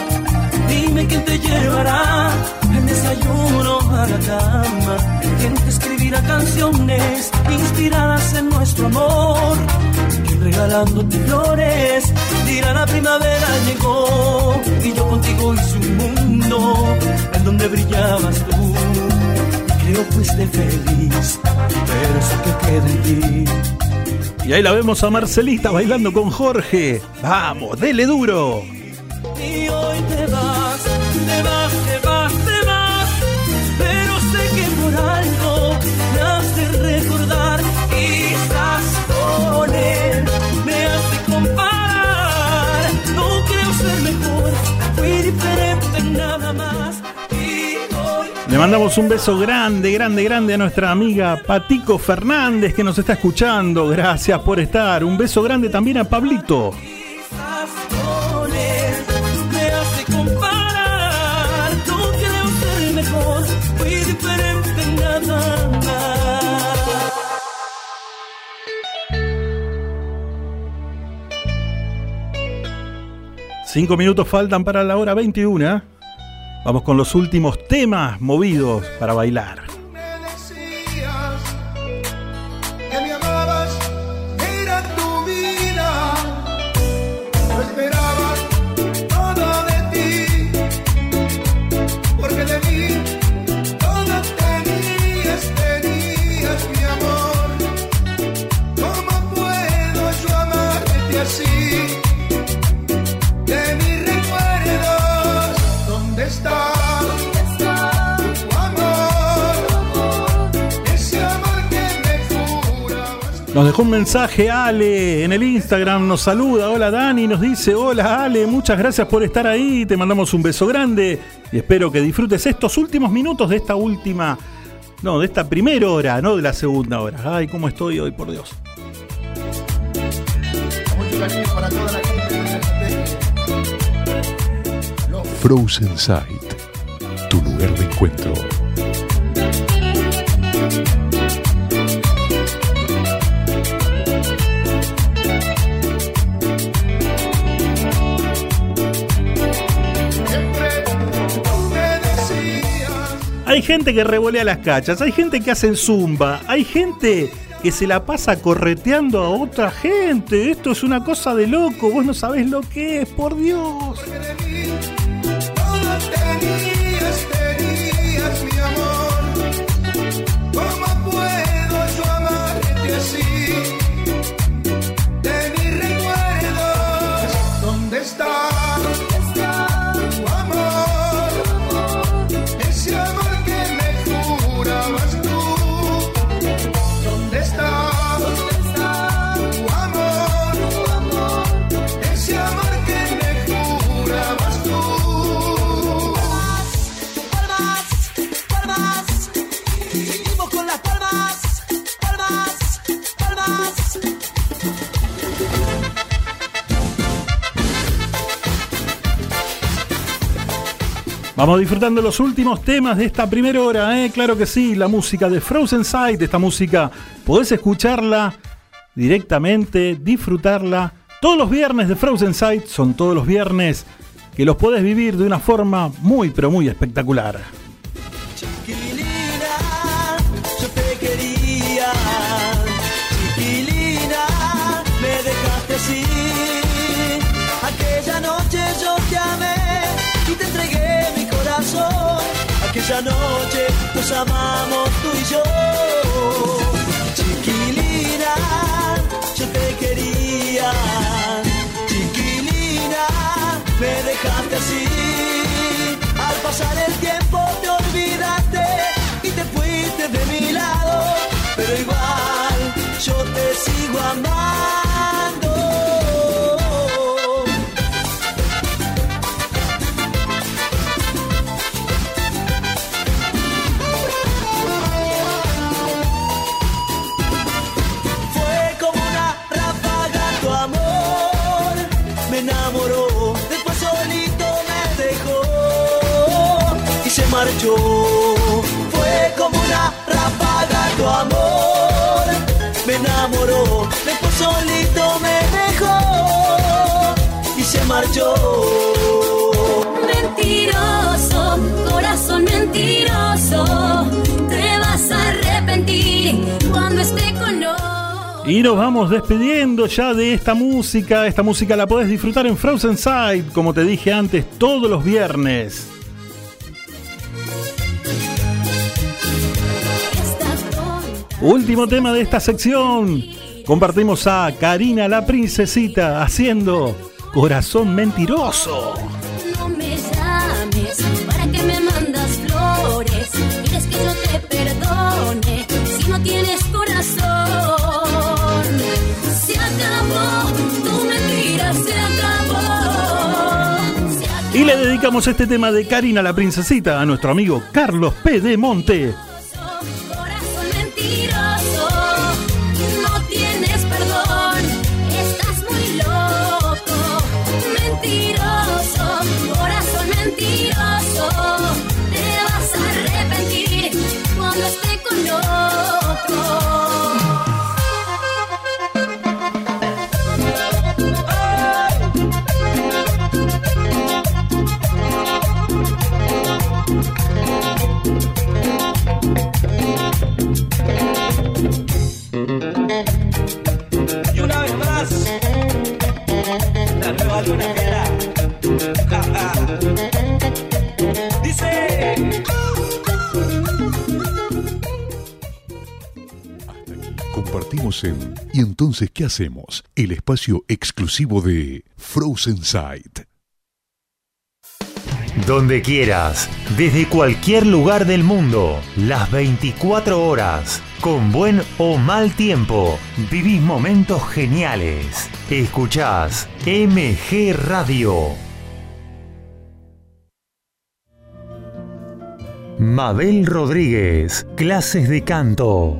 Dime quién te llevará el desayuno a la cama. Quién te escribirá canciones inspiradas en nuestro amor. Quién regalándote flores dirá la primavera llegó. Y yo contigo hice un mundo en donde brillabas tú. Y creo fuiste feliz, pero eso que queda en ti. Y ahí la vemos a Marcelita bailando con Jorge. Vamos, dele duro. Le mandamos un beso grande, grande, grande a nuestra amiga Patico Fernández que nos está escuchando. Gracias por estar. Un beso grande también a Pablito. Cinco minutos faltan para la hora 21. Vamos con los últimos temas movidos para bailar. Nos dejó un mensaje Ale en el Instagram, nos saluda, hola Dani, nos dice, hola Ale, muchas gracias por estar ahí, te mandamos un beso grande y espero que disfrutes estos últimos minutos de esta última, no, de esta primera hora, no de la segunda hora. Ay, cómo estoy hoy, por Dios. Frozen Sight, tu lugar de encuentro. Hay gente que revolea las cachas, hay gente que hace zumba, hay gente que se la pasa correteando a otra gente. Esto es una cosa de loco, vos no sabés lo que es, por Dios. Vamos disfrutando los últimos temas de esta primera hora, ¿eh? claro que sí, la música de Frozen Sight, esta música podés escucharla directamente, disfrutarla. Todos los viernes de Frozen Sight son todos los viernes que los podés vivir de una forma muy pero muy espectacular. Aquella noche nos amamos tú y yo. Enamoró, después solito me dejó y se marchó. Mentiroso, corazón mentiroso, te vas a arrepentir cuando esté con otro. Y nos vamos despidiendo ya de esta música. Esta música la podés disfrutar en Frozen Side, como te dije antes, todos los viernes. Último tema de esta sección. Compartimos a Karina la princesita haciendo Corazón Mentiroso. No me llames, para que me mandas flores. Quieres que yo te perdone si no tienes corazón. Se acabó, tu mentira se acabó. Se acabó. Y le dedicamos este tema de Karina la princesita a nuestro amigo Carlos P. de Monte. ¿Y entonces qué hacemos? El espacio exclusivo de Frozen Sight. Donde quieras, desde cualquier lugar del mundo, las 24 horas, con buen o mal tiempo, vivís momentos geniales. Escuchás MG Radio. Mabel Rodríguez, clases de canto,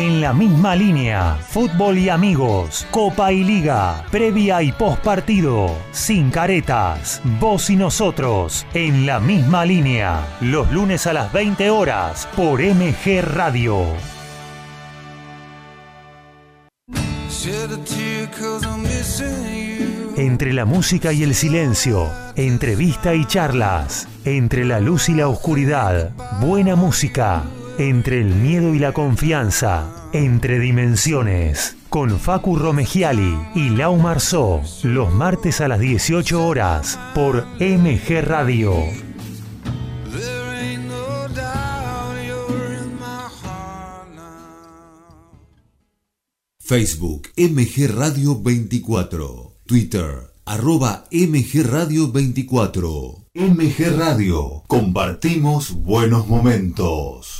En la misma línea, fútbol y amigos, Copa y Liga, previa y post partido, sin caretas, vos y nosotros, en la misma línea, los lunes a las 20 horas por MG Radio. Entre la música y el silencio, entrevista y charlas, entre la luz y la oscuridad, buena música, entre el miedo y la confianza, entre dimensiones, con Facu Romegiali y Lau Marzó, los martes a las 18 horas por MG Radio. Facebook MG Radio 24. Twitter arroba MG Radio 24. MG Radio, compartimos buenos momentos.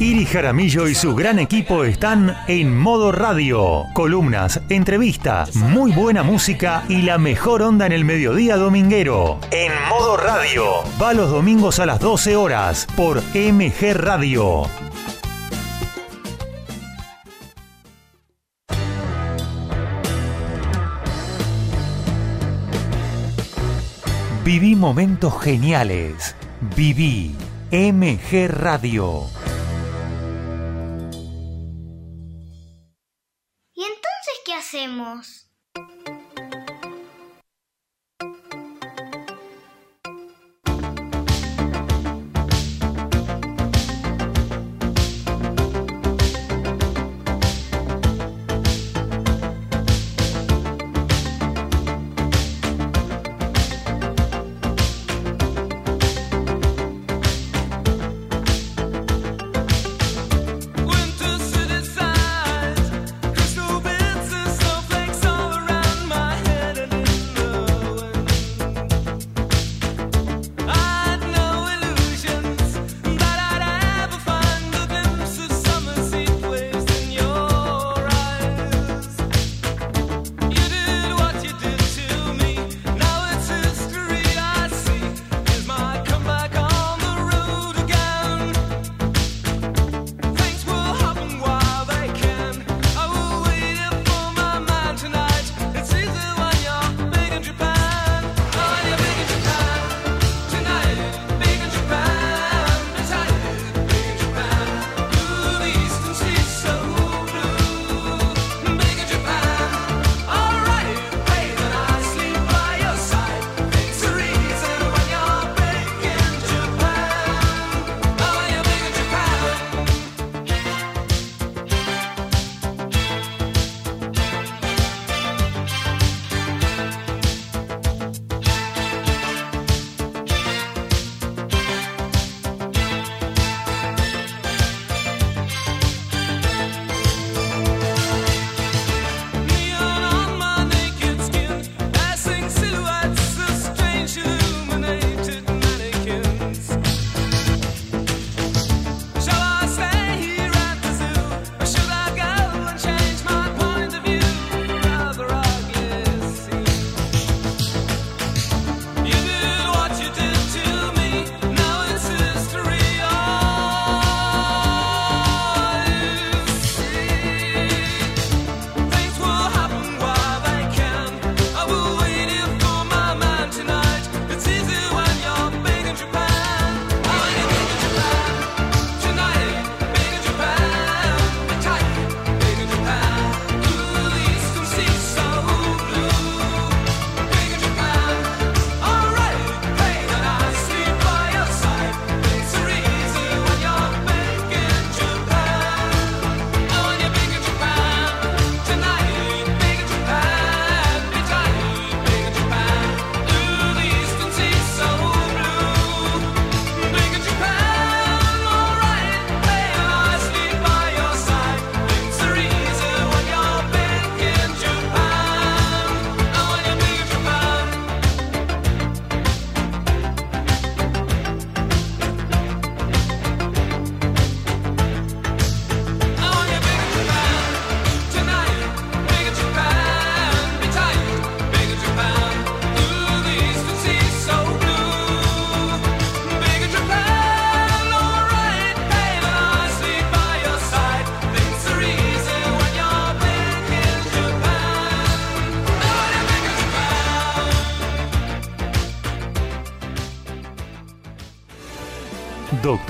Iri Jaramillo y su gran equipo están en modo radio. Columnas, entrevistas, muy buena música y la mejor onda en el mediodía dominguero. En modo radio. Va los domingos a las 12 horas por MG Radio. Viví momentos geniales. Viví MG Radio. Hacemos?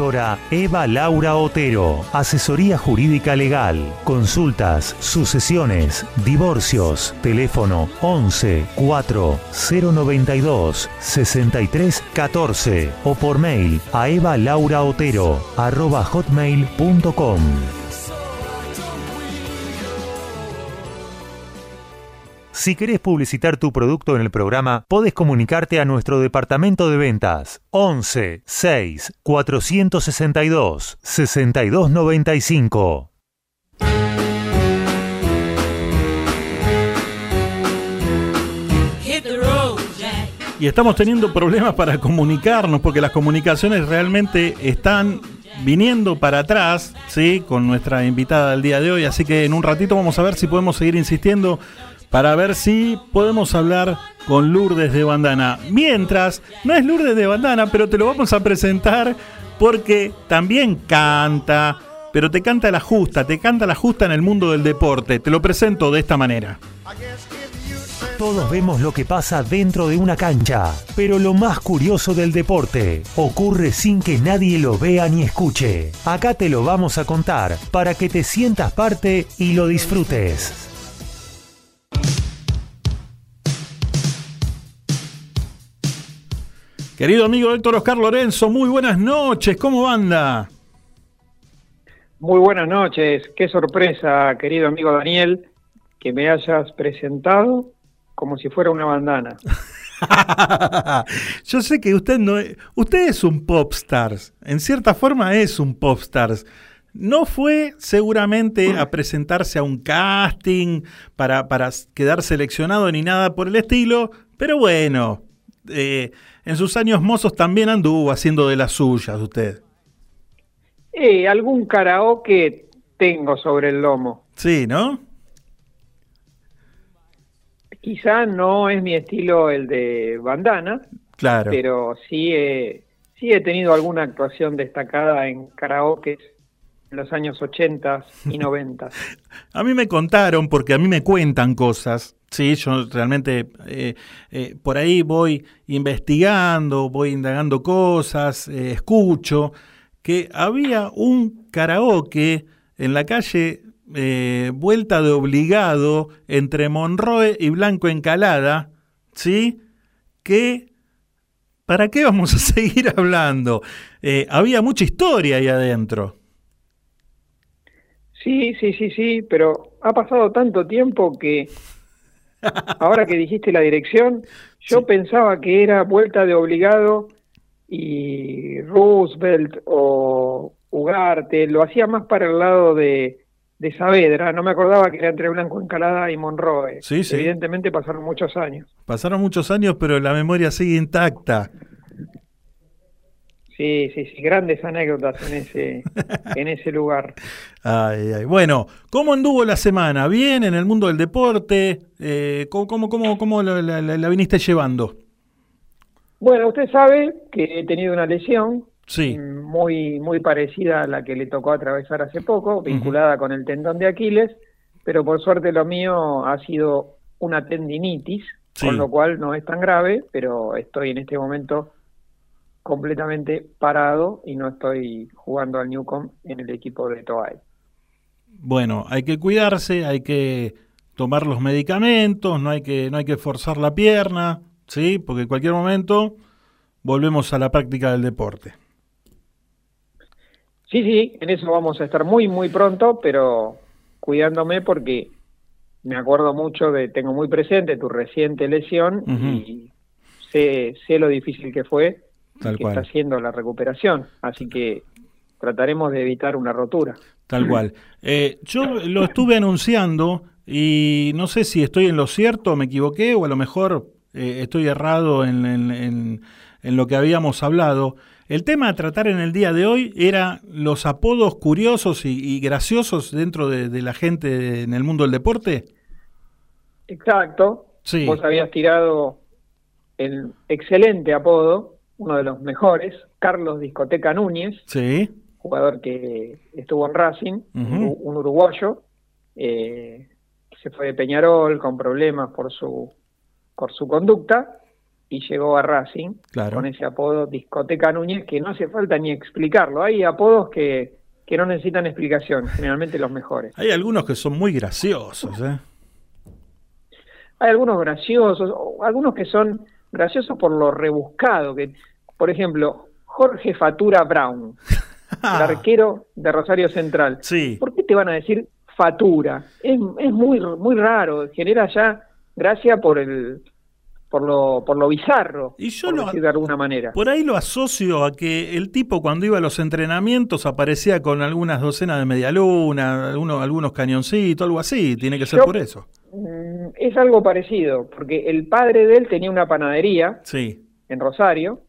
Doctora Eva Laura Otero, asesoría jurídica legal, consultas, sucesiones, divorcios, teléfono 11 4 092 63 14 o por mail a evalauraotero arroba hotmail.com. Si querés publicitar tu producto en el programa, podés comunicarte a nuestro departamento de ventas 11 6 462 6295. Hit the road, Jack. Y estamos teniendo problemas para comunicarnos porque las comunicaciones realmente están viniendo para atrás, ¿sí? Con nuestra invitada del día de hoy. Así que en un ratito vamos a ver si podemos seguir insistiendo para ver si podemos hablar con Lourdes de Bandana. Mientras, no es Lourdes de Bandana, pero te lo vamos a presentar porque también canta, pero te canta la justa, te canta la justa en el mundo del deporte. Te lo presento de esta manera. Todos vemos lo que pasa dentro de una cancha, pero lo más curioso del deporte ocurre sin que nadie lo vea ni escuche. Acá te lo vamos a contar para que te sientas parte y lo disfrutes. Querido amigo Héctor Oscar Lorenzo, muy buenas noches, ¿cómo anda? Muy buenas noches, qué sorpresa, querido amigo Daniel, que me hayas presentado como si fuera una bandana. Yo sé que usted no es, usted es un popstars, en cierta forma es un popstars. No fue seguramente a presentarse a un casting para, para quedar seleccionado ni nada por el estilo, pero bueno, eh, en sus años mozos también anduvo haciendo de las suyas usted. Eh, algún karaoke tengo sobre el lomo. Sí, ¿no? Quizá no es mi estilo el de bandana, Claro. pero sí he, sí he tenido alguna actuación destacada en karaoke los años 80 y 90. A mí me contaron, porque a mí me cuentan cosas. Sí, yo realmente eh, eh, por ahí voy investigando, voy indagando cosas, eh, escucho que había un karaoke en la calle Vuelta de Obligado entre Monroe y Blanco Encalada, ¿sí? Que, ¿para qué vamos a seguir hablando? Había mucha historia ahí adentro. Sí, sí, sí, sí, pero ha pasado tanto tiempo que ahora que dijiste la dirección, yo pensaba que era vuelta de obligado y Roosevelt o Ugarte, lo hacía más para el lado de, de Saavedra, no me acordaba que era entre Blanco Encalada y Monroe. Sí, sí. Evidentemente pasaron muchos años. Pasaron muchos años, pero la memoria sigue intacta. Sí, sí, sí, grandes anécdotas en ese, en ese lugar. Ay, ay. Bueno, ¿cómo anduvo la semana? ¿Bien en el mundo del deporte? Eh, ¿Cómo, cómo, cómo, cómo la, la- viniste llevando? Bueno, usted sabe que he tenido una lesión Sí. mm, muy, muy parecida a la que le tocó atravesar hace poco, vinculada con el tendón de Aquiles, pero por suerte lo mío ha sido una tendinitis, Sí. con lo cual no es tan grave, pero estoy en este momento completamente parado y no estoy jugando al Newcom en el equipo de Toay. Bueno, hay que cuidarse, hay que tomar los medicamentos, no hay que, no hay que forzar la pierna, ¿sí? Porque en cualquier momento volvemos a la práctica del deporte. Sí, sí, en eso vamos a estar muy, muy pronto, pero cuidándome porque me acuerdo mucho de, tengo muy presente tu reciente lesión y sé, sé lo difícil que fue Tal que cual. está haciendo la recuperación, así que trataremos de evitar una rotura. Tal cual. Eh, yo lo estuve anunciando y no sé si estoy en lo cierto, me equivoqué o a lo mejor eh, estoy errado en, en- en- en lo que habíamos hablado. El tema a tratar en el día de hoy era los apodos curiosos y, y graciosos dentro de, de la gente en el mundo del deporte. Exacto. Sí. Vos habías tirado el excelente apodo, uno de los mejores, Carlos Discoteca Núñez, Sí. jugador que estuvo en Racing, un, un uruguayo, eh, que se fue de Peñarol con problemas por su, por su conducta, y llegó a Racing Claro. con ese apodo Discoteca Núñez, que no hace falta ni explicarlo. Hay apodos que, que no necesitan explicación, generalmente los mejores. Hay algunos que son muy graciosos, ¿eh? Hay algunos graciosos, algunos que son graciosos por lo rebuscado. que Por ejemplo, Jorge Fatura Brown, el arquero de Rosario Central. Sí. ¿Por qué te van a decir Fatura? Es, es muy, muy raro, genera ya gracia por el por lo, por lo bizarro, Y yo por lo- decir de alguna manera. Por ahí lo asocio a que el tipo cuando iba a los entrenamientos aparecía con algunas docenas de medialuna, algunos, algunos cañoncitos, algo así. Tiene que ser Yo- por eso. Mm, Es algo parecido, porque el padre de él tenía una panadería Sí. en Rosario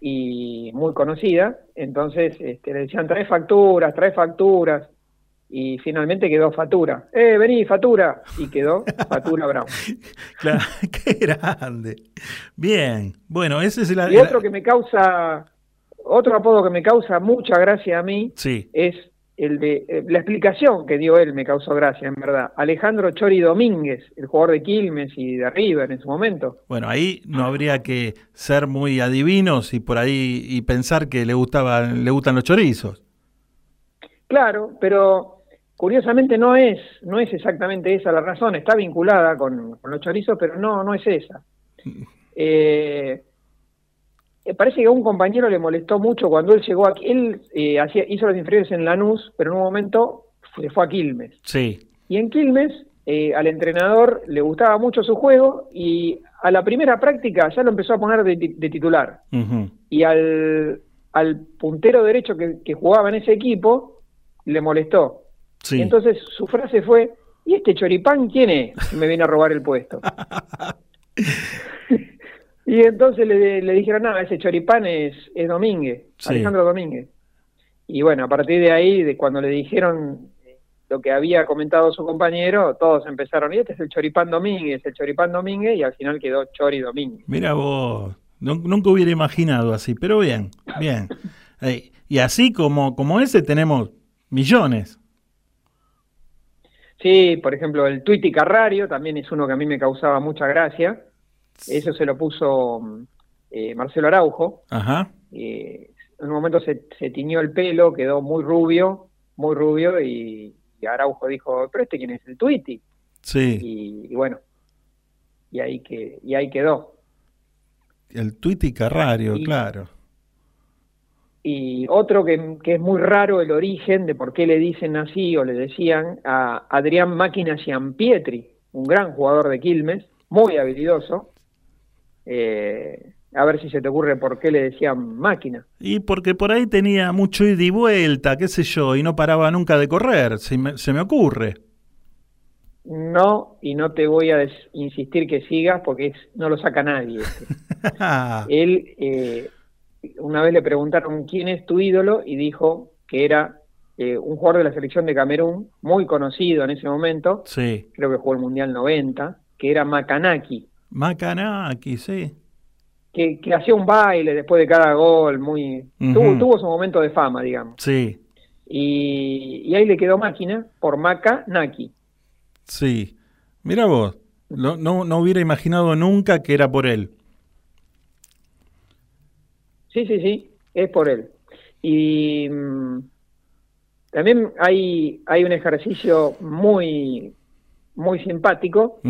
y muy conocida, entonces este, le decían trae facturas, trae facturas y finalmente quedó Fatura. Eh, vení, Fatura y quedó Fatura Brown. Claro, qué grande. Bien. Bueno, ese es el... Y otro que me causa, otro apodo que me causa mucha gracia a mí Sí. es el de eh, la explicación que dio él me causó gracia, en verdad. Alejandro Chori Domínguez, el jugador de Quilmes y de River en su momento. Bueno, ahí no habría que ser muy adivinos y por ahí y pensar que le gustaba, le gustan los chorizos. Claro, pero curiosamente no es, no es exactamente esa la razón, está vinculada con, con los chorizos, pero no, no es esa. Eh, eh, parece que a un compañero le molestó mucho cuando él llegó aquí, él eh, hacía, hizo las inferiores en Lanús, pero en un momento se fue a Quilmes. Sí. Y en Quilmes eh, al entrenador le gustaba mucho su juego y a la primera práctica ya lo empezó a poner de, de titular. Y al, al puntero derecho que, que jugaba en ese equipo le molestó. Sí. Y entonces su frase fue, ¿y este choripán quién es? Me viene a robar el puesto. y entonces le, le dijeron, nada, ese choripán es, es Domínguez, Sí. Alejandro Domínguez. Y bueno, a partir de ahí, de cuando le dijeron lo que había comentado su compañero, todos empezaron, y este es el choripán Domínguez, el choripán Domínguez, y al final quedó Chori Domínguez. Mira vos, nun- nunca hubiera imaginado así, pero bien, bien. Eh, y así como, como ese tenemos millones. Sí, por ejemplo, el Twitty Carrario también es uno que a mí me causaba mucha gracia. Eso se lo puso mm, eh, Marcelo Araujo. Ajá. Eh, en un momento se, se tiñó el pelo, quedó muy rubio, muy rubio, y, y Araujo dijo, pero este quién es el Twitty. Sí. Y, y bueno, y ahí, que, y ahí quedó. El Twitty Carrario, Y- claro. Y otro que, que es muy raro el origen de por qué le dicen así o le decían a Adrián Máquina Giampietri, un gran jugador de Quilmes, muy habilidoso. Eh, a ver si se te ocurre por qué le decían máquina. Y porque por ahí tenía mucho ida y vuelta, qué sé yo, y no paraba nunca de correr, se me, se me ocurre. No, y no te voy a insistir que sigas porque es- no lo saca nadie. Él, eh, una vez le preguntaron quién es tu ídolo y dijo que era eh, un jugador de la selección de Camerún, muy conocido en ese momento, Sí. creo que jugó el Mundial 90, que era Makanaki, Macanaki, sí. que, que hacía un baile después de cada gol, muy tuvo, tuvo su momento de fama, digamos. Sí, Y, y ahí le quedó máquina por Makanaki. sí. Mira vos, lo- no, no hubiera imaginado nunca que era por él. Sí, sí, sí, es por él. Y mm, también hay, hay un ejercicio muy, muy simpático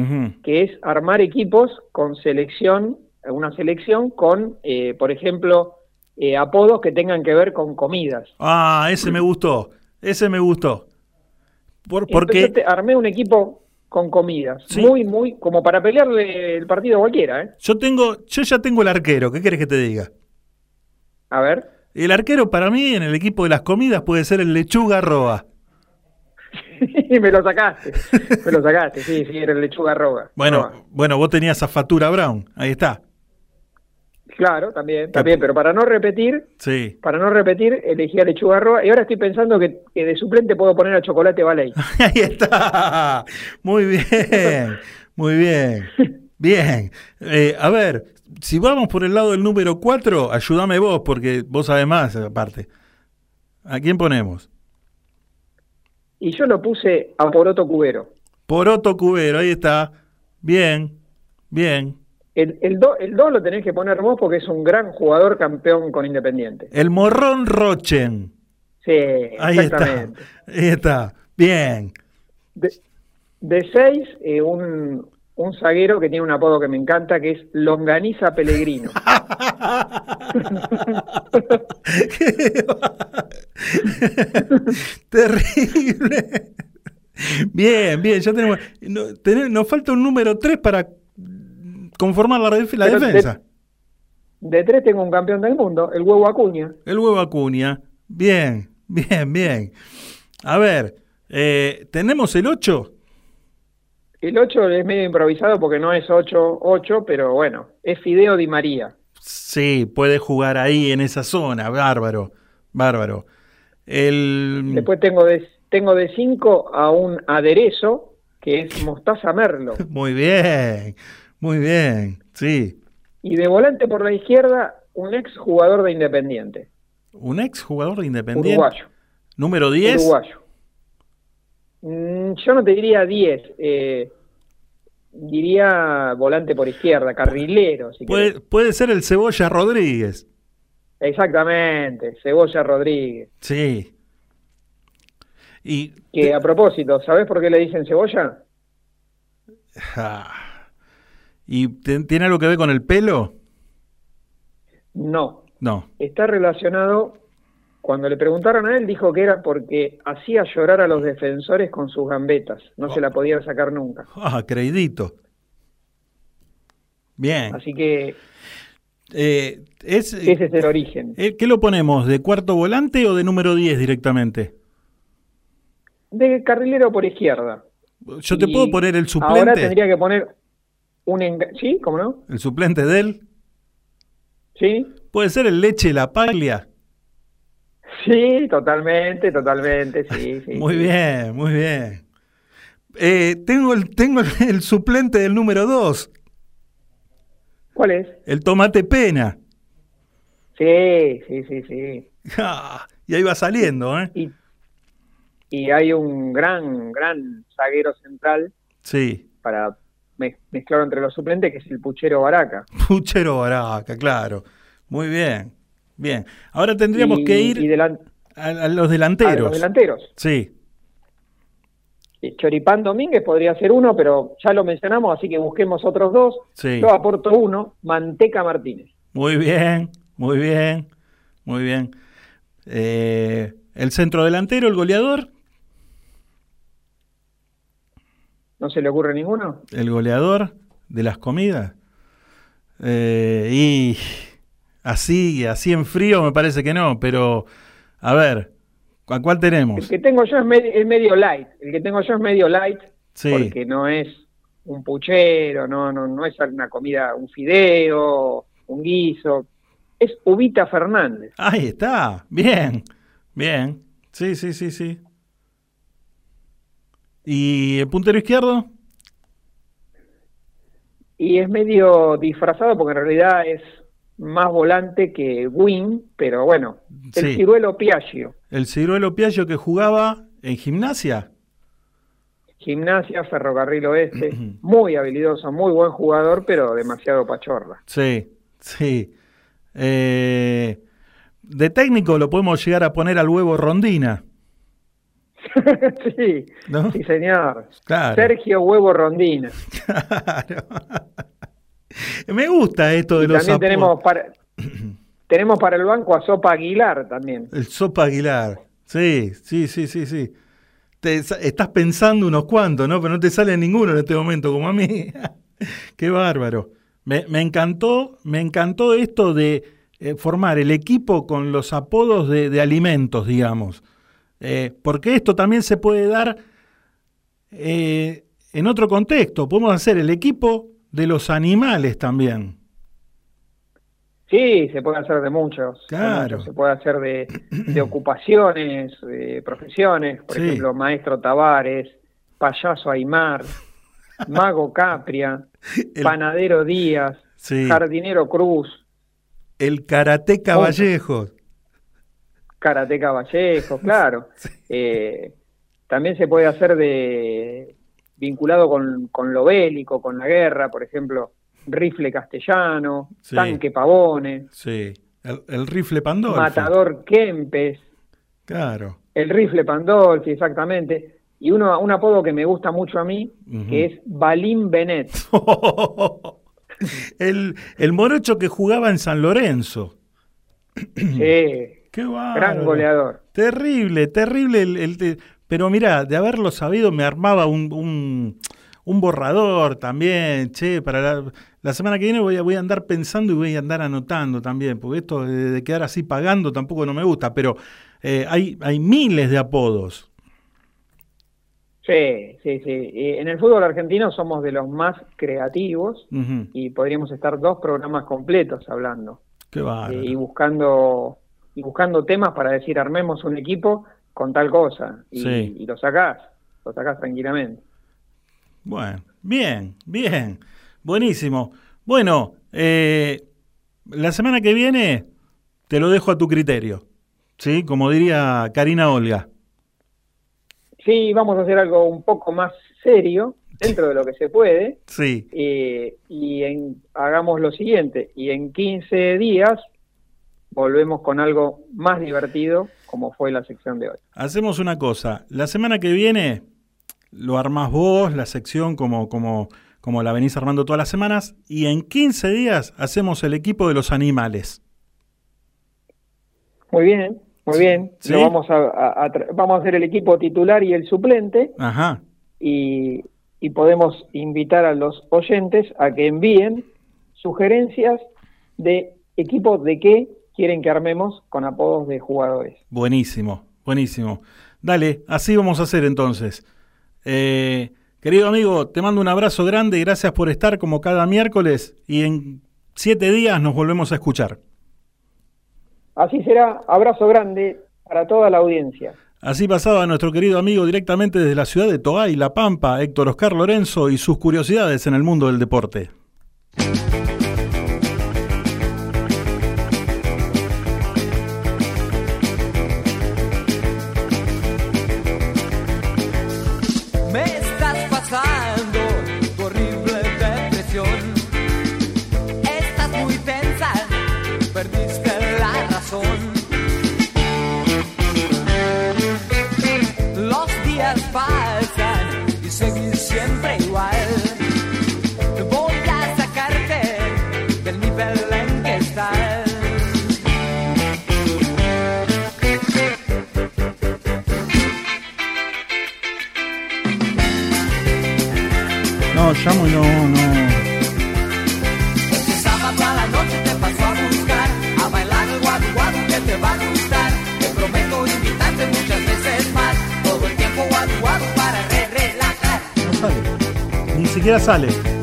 que es armar equipos con selección, una selección con, eh, por ejemplo, eh, apodos que tengan que ver con comidas. Ah, ese me gustó, ese me gustó. Por, porque, te- armé un equipo con comidas, Sí. muy, muy, como para pelearle el partido a cualquiera, ¿eh? yo tengo, yo ya tengo el arquero, ¿qué querés que te diga? A ver. El arquero para mí en el equipo de las comidas puede ser el lechuga roa. me lo sacaste, me lo sacaste, sí, sí, era lechuga roga. Bueno, bueno, vos tenías a Fatura Brown, ahí está. Claro, también, también, pero para no repetir, Sí. para no repetir, elegí a lechuga roja y ahora estoy pensando que, que de suplente puedo poner a chocolate Ballet. Ahí está. Muy bien, muy bien. Bien. Eh, a ver, si vamos por el lado del número 4, ayúdame vos, porque vos sabés más aparte. ¿A quién ponemos? Y yo lo puse a Poroto Cubero. Poroto Cubero, ahí está. Bien, bien. El, el 2 el dos lo tenés que poner vos porque es un gran jugador campeón con Independiente. El Morrón Rochen. Sí, Ahí está. Ahí está. Bien. De, de seis, eh, un, un zaguero que tiene un apodo que me encanta, que es Longaniza Pellegrino. Terrible. Bien, bien, ya tenemos. no- tené- nos falta un número 3 para conformar la, la de- defensa. De tres tengo un campeón del mundo, el huevo Acuña. El huevo Acuña. Bien, bien, bien. A ver, eh, ¿tenemos el 8? El 8 es medio improvisado porque no es 8-8, pero bueno, es Fideo Di María. Sí, puede jugar ahí en esa zona. Bárbaro, bárbaro. El... Después tengo de tengo de 5 a un aderezo que es Mostaza Merlo. Muy bien, muy bien, sí. Y de volante por la izquierda, un ex jugador de Independiente. Un ex jugador de Independiente. Uruguayo. Número 10. Uruguayo. Mm, yo no te diría 10, eh, diría volante por izquierda, carrilero. Si querés. Puede, puede ser el Cebolla Rodríguez. Exactamente, Cebolla Rodríguez. Sí. Y Que a propósito, ¿sabés por qué le dicen cebolla? ah, ¿Y tiene algo que ver con el pelo? No, No. está relacionado, cuando le preguntaron a él, dijo que era porque hacía llorar a los defensores con sus gambetas, no se la podía sacar nunca. Ah, creidito. Bien. Así que Eh, es, ese es el origen. eh, ¿Qué lo ponemos? ¿De cuarto volante o de número 10 directamente? De carrilero por izquierda. Yo te Y puedo poner el Ahora suplente. tendría que poner un... enga- ¿Sí? ¿Cómo no? El suplente de él. ¿Sí? Puede ser el Leche La Paglia. Sí, totalmente, totalmente, sí, sí. Muy sí. bien, muy bien. Eh, tengo el, tengo el, suplente del número 2, ¿Cuál es? el Tomate Pena. Sí, sí, sí, sí. Ah, y ahí va saliendo, ¿eh? Y, y hay un gran, gran zaguero central Sí. para mez- mezclar entre los suplentes, que es el Puchero Baraca. Puchero Baraca, claro. Muy bien. Bien. Ahora tendríamos Y- que ir a, a los a delanteros. los delanteros. Sí. Choripán Domínguez podría ser uno, pero ya lo mencionamos, así que busquemos otros dos. Sí. Yo aporto uno, Manteca Martínez. Muy bien, muy bien, muy bien. Eh, el centro delantero, el goleador. ¿No se le ocurre ninguno? El goleador de las comidas. Eh, y así, así en frío me parece que no, pero a ver, ¿a cuál El tenemos? que tengo yo es medio light. El que tengo yo es medio light Sí. porque no es un puchero, no, no, no es una comida, un fideo, un guiso. Es Ubita Fernández. Ahí está, bien, bien. Sí, sí, sí, sí. ¿Y el puntero izquierdo? Y es medio disfrazado porque en realidad es más volante que wing, pero bueno, el Sí. ciruelo Piaggio. El ciruelo Piaggio que jugaba en gimnasia. Gimnasia, Ferrocarril Oeste, muy habilidoso, muy buen jugador, pero demasiado pachorra. Sí, sí. Eh, de técnico lo podemos llegar a poner al huevo Rondina. sí, ¿No? sí señor. Claro. Sergio Huevo Rondina. Me gusta esto de Y los también tenemos para, tenemos para el banco a Sopa Aguilar también. El Sopa Aguilar. Sí, sí, sí, sí, sí. Te- estás pensando unos cuantos, ¿no? Pero no te sale ninguno en este momento, como a mí. Qué bárbaro. Me, me encantó, me encantó esto de eh, formar el equipo con los apodos de, de alimentos, digamos. Eh, porque esto también se puede dar eh, en otro contexto. Podemos hacer el equipo de los animales también. Sí, se puede hacer de muchos. Claro. Se puede hacer de, de ocupaciones, de profesiones. Por Sí. ejemplo, Maestro Tavares, Payaso Aymar, Mago Capria, Panadero Díaz, Sí. Jardinero Cruz, El Karateca. Vallejos. Karateca Vallejo, claro. Eh, también se puede hacer de vinculado con, con lo bélico, con la guerra, por ejemplo, Rifle Castellano, Sí. Tanque Pavone, Sí. El, el rifle Pandolfo. Matador Kempes, Claro. el Rifle Pandolfi, exactamente. Y uno, un apodo que me gusta mucho a mí, que es Balín Benet. El, el morocho que jugaba en San Lorenzo. Sí, Qué bárbaro. gran goleador. Terrible, terrible. El, pero mira, de haberlo sabido me armaba un, un, un borrador también. Che, para la, la semana que viene voy a, voy a andar pensando y voy a andar anotando también, porque esto de, de quedar así pagando tampoco no me gusta, pero eh, hay, hay miles de apodos. Sí, sí, sí. Y en el fútbol argentino somos de los más creativos y podríamos estar dos programas completos hablando Qué eh, y buscando y buscando temas para decir armemos un equipo con tal cosa y, Sí. y lo sacás, lo sacás tranquilamente. Bueno, bien, bien, buenísimo. Bueno, eh, la semana que viene te lo dejo a tu criterio, ¿sí? Como diría Karina Olga. Sí, vamos a hacer algo un poco más serio dentro de lo que se puede Sí, eh, y en- hagamos lo siguiente y en 15 días volvemos con algo más divertido como fue la sección de hoy. hacemos una cosa. La semana que viene lo armás vos, la sección como, como, como la venís armando todas las semanas, y en 15 días hacemos el equipo de los animales. Muy bien, muy bien. ¿Sí? Lo vamos a, a- a tra- vamos a hacer el equipo titular y el suplente Ajá. y, y podemos invitar a los oyentes a que envíen sugerencias de equipos de qué quieren que armemos con apodos de jugadores. Buenísimo, buenísimo. Dale, así vamos a hacer entonces. Eh, querido amigo, te mando un abrazo grande, gracias por estar como cada miércoles y en siete días nos volvemos a escuchar. Así será, abrazo grande para toda la audiencia. Así pasaba nuestro querido amigo directamente desde la ciudad de Toay, La Pampa, Héctor Oscar Lorenzo y sus curiosidades en el mundo del deporte. Re relajar No sale. Ni siquiera sale.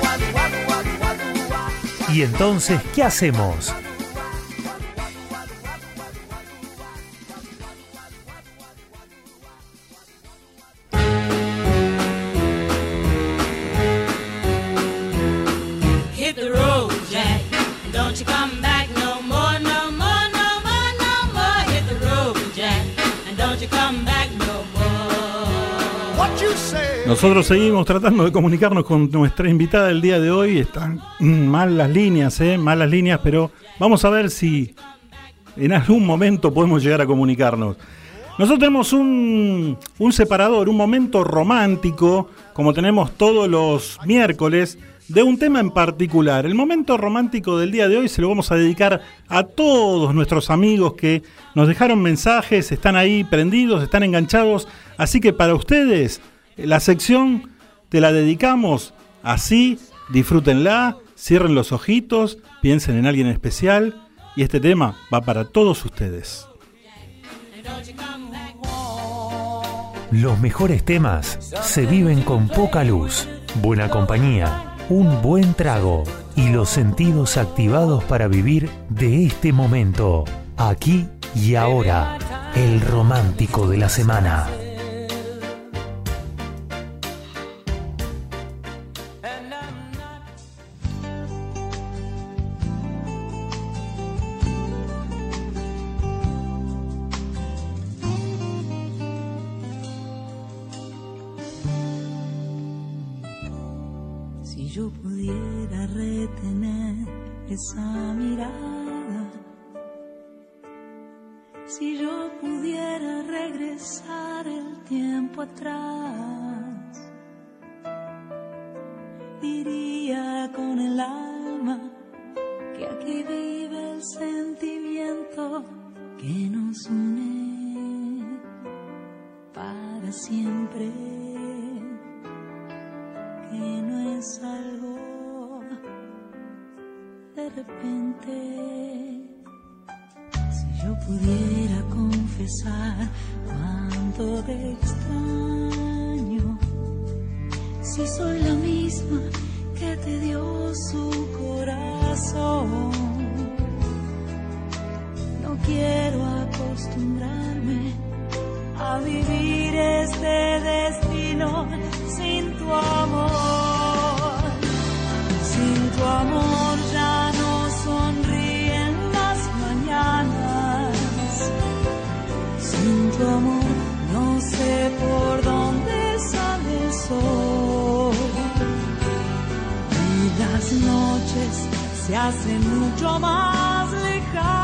Guadu guadu gua. Y entonces, ¿qué hacemos? Nosotros seguimos tratando de comunicarnos con nuestra invitada del día de hoy. Están mal las líneas, ¿eh? Mal las líneas, pero vamos a ver si en algún momento podemos llegar a comunicarnos. Nosotros tenemos un, un separador, un momento romántico, como tenemos todos los miércoles, de un tema en particular. El momento romántico del día de hoy se lo vamos a dedicar a todos nuestros amigos que nos dejaron mensajes, están ahí prendidos, están enganchados. Así que para ustedes, la sección te la dedicamos así, disfrútenla, cierren los ojitos, piensen en alguien especial y este tema va para todos ustedes. Los mejores temas se viven con poca luz, buena compañía, un buen trago y los sentidos activados para vivir de este momento, aquí y ahora, el romántico de la semana. Atrás, diría con el alma que aquí vive el sentimiento que nos une para siempre que no es algo de repente. Yo pudiera confesar cuánto te extraño, si soy la misma que te dio su corazón, no quiero acostumbrarme a vivir este destino sin tu amor. Sin tu amor ya Sin tu no sé por dónde sale el sol. Y las noches se hacen mucho más lejanas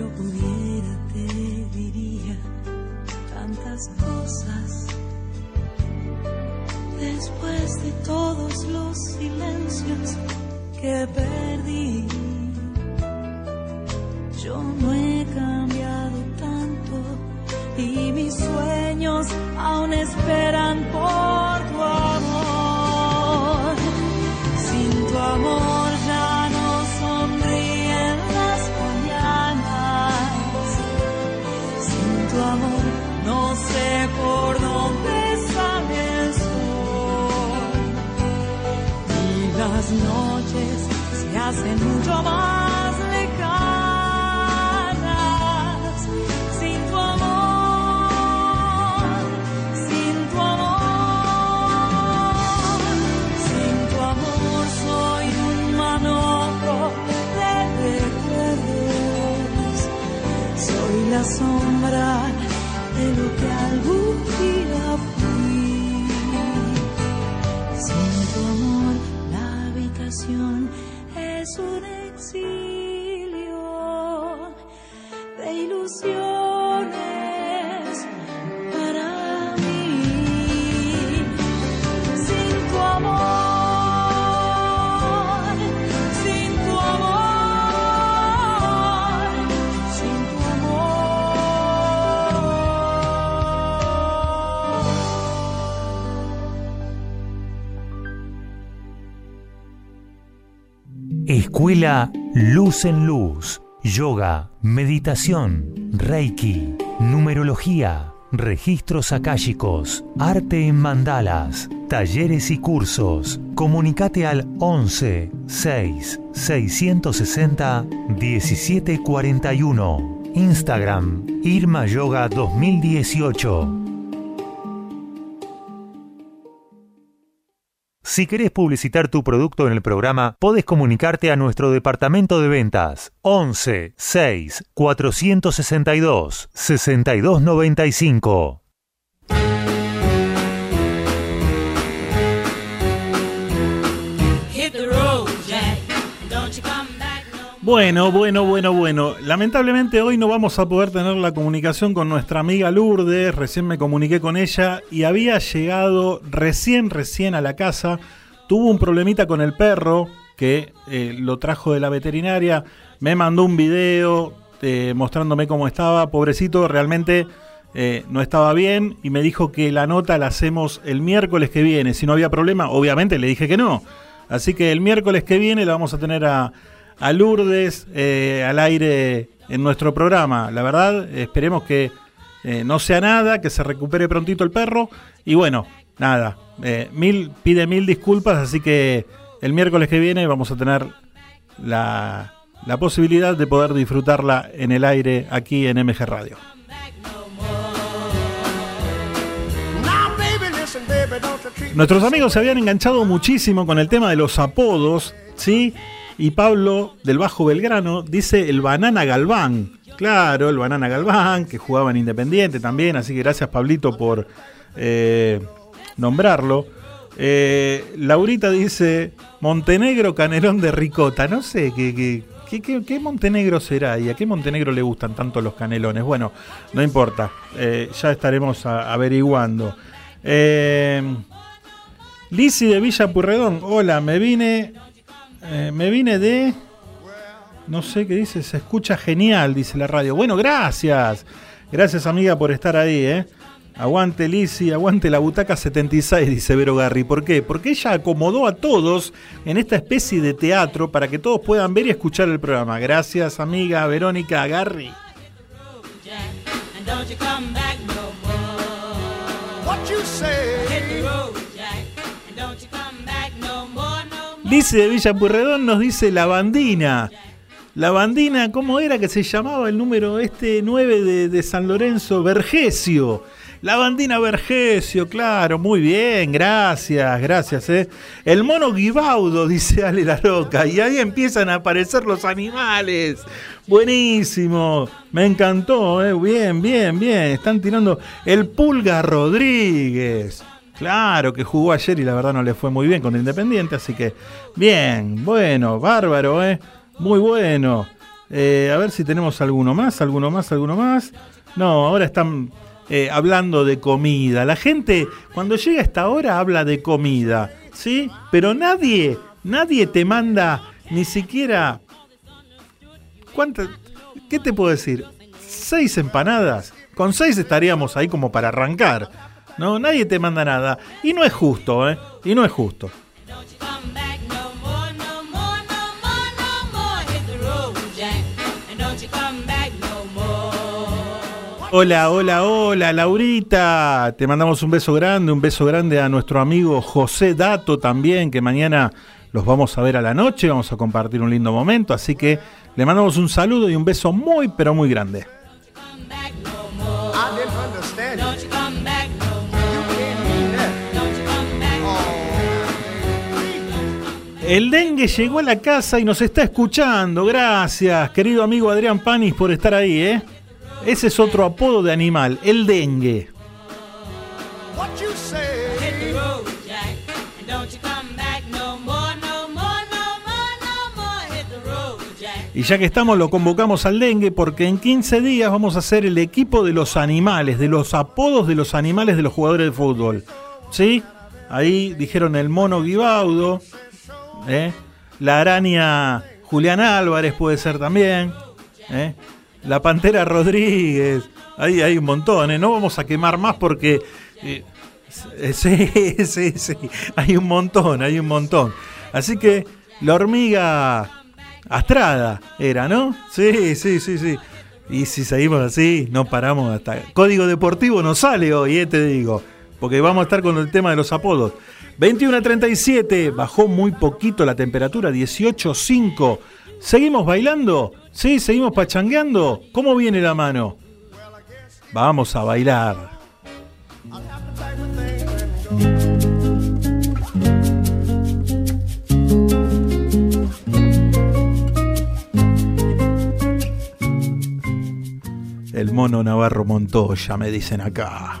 yo pudiera te diría tantas cosas. Después de todos los silencios que perdí, Escuela Luz en Luz, Yoga, Meditación, Reiki, Numerología, Registros akáshicos, Arte en mandalas, talleres y cursos. Comunicate al 11 6 660 1741. Instagram Irma Yoga 2018. Si querés publicitar tu producto en el programa, podés comunicarte a nuestro departamento de ventas 11 6 462 6295. Bueno, bueno, bueno, bueno. Lamentablemente hoy no vamos a poder tener la comunicación con nuestra amiga Lourdes. Recién me comuniqué con ella y había llegado recién, recién a la casa. Tuvo un problemita con el perro que eh, lo trajo de la veterinaria. Me mandó un video eh, mostrándome cómo estaba. Pobrecito, realmente eh, no estaba bien y me dijo que la nota la hacemos el miércoles que viene. Si no había problema, obviamente le dije que no. Así que el miércoles que viene la vamos a tener a, a Lourdes eh, al aire en nuestro programa. La verdad, esperemos que eh, no sea nada, que se recupere prontito el perro. Y bueno, nada, eh, mil, pide mil disculpas, así que el miércoles que viene vamos a tener la, la posibilidad de poder disfrutarla en el aire aquí en MG Radio. Nuestros amigos se habían enganchado muchísimo con el tema de los apodos, ¿sí? Y Pablo del Bajo Belgrano dice el Banana Galván. Claro, el Banana Galván, que jugaba en Independiente también, así que gracias Pablito por eh, nombrarlo. Eh, Laurita dice Montenegro Canelón de Ricota. No sé qué, Montenegro será y a qué Montenegro le gustan tanto los canelones. Bueno, no importa, eh, ya estaremos averiguando. Eh, Lisi de Villa Purredón, hola, me vine, eh, me vine de, no sé qué dice, se escucha genial, dice la radio. Bueno, gracias, gracias amiga por estar ahí, ¿eh? Aguante Lisi, aguante la butaca 76, dice Vero Garri. ¿Por qué? Porque ella acomodó a todos en esta especie de teatro para que todos puedan ver y escuchar el programa. Gracias amiga Verónica Garri. Lisi de Villa Purredón nos dice la bandina. La bandina, ¿cómo era que se llamaba el número este 9 de, de San Lorenzo? Vergesio. La bandina Vergesio, claro, muy bien, gracias, gracias. ¿eh? El mono Guibaudo, dice Ale La Roca, y ahí empiezan a aparecer los animales. Buenísimo, me encantó, ¿eh? bien, bien, bien. Están tirando el Pulga Rodríguez. Claro que jugó ayer y la verdad no le fue muy bien con Independiente, así que bien, bueno, bárbaro, ¿eh? Muy bueno. Eh, a ver si tenemos alguno más, alguno más, alguno más. No, ahora están eh, hablando de comida. La gente cuando llega a esta hora habla de comida, ¿sí? Pero nadie, nadie te manda ni siquiera... ¿Cuántas? ¿Qué te puedo decir? ¿Seis empanadas? Con seis estaríamos ahí como para arrancar. No, nadie te manda nada. Y no es justo, ¿eh? Y no es justo. Hola, hola, hola, Laurita. Te mandamos un beso grande, un beso grande a nuestro amigo José Dato también, que mañana los vamos a ver a la noche, vamos a compartir un lindo momento, así que le mandamos un saludo y un beso muy, pero muy grande. El dengue llegó a la casa y nos está escuchando. Gracias, querido amigo Adrián Panis, por estar ahí, ¿eh? Ese es otro apodo de animal, el dengue. Y ya que estamos, lo convocamos al dengue porque en 15 días vamos a hacer el equipo de los animales, de los apodos de los animales de los jugadores de fútbol. ¿Sí? Ahí dijeron el mono Guibaudo, ¿eh? la araña Julián Álvarez puede ser también, ¿eh? la pantera Rodríguez. Ahí hay un montón, ¿eh? no vamos a quemar más porque. eh, sí, sí, sí, hay un montón, hay un montón. Así que la hormiga Astrada era, ¿no? Sí, sí, sí, sí. Y si seguimos así, no paramos hasta... Código Deportivo no sale hoy, eh, te digo. Porque vamos a estar con el tema de los apodos. 21 a 37, bajó muy poquito la temperatura, 18.5. ¿Seguimos bailando? ¿Sí? ¿Seguimos pachangueando? ¿Cómo viene la mano? Vamos a bailar. El mono Navarro Montoya, me dicen acá.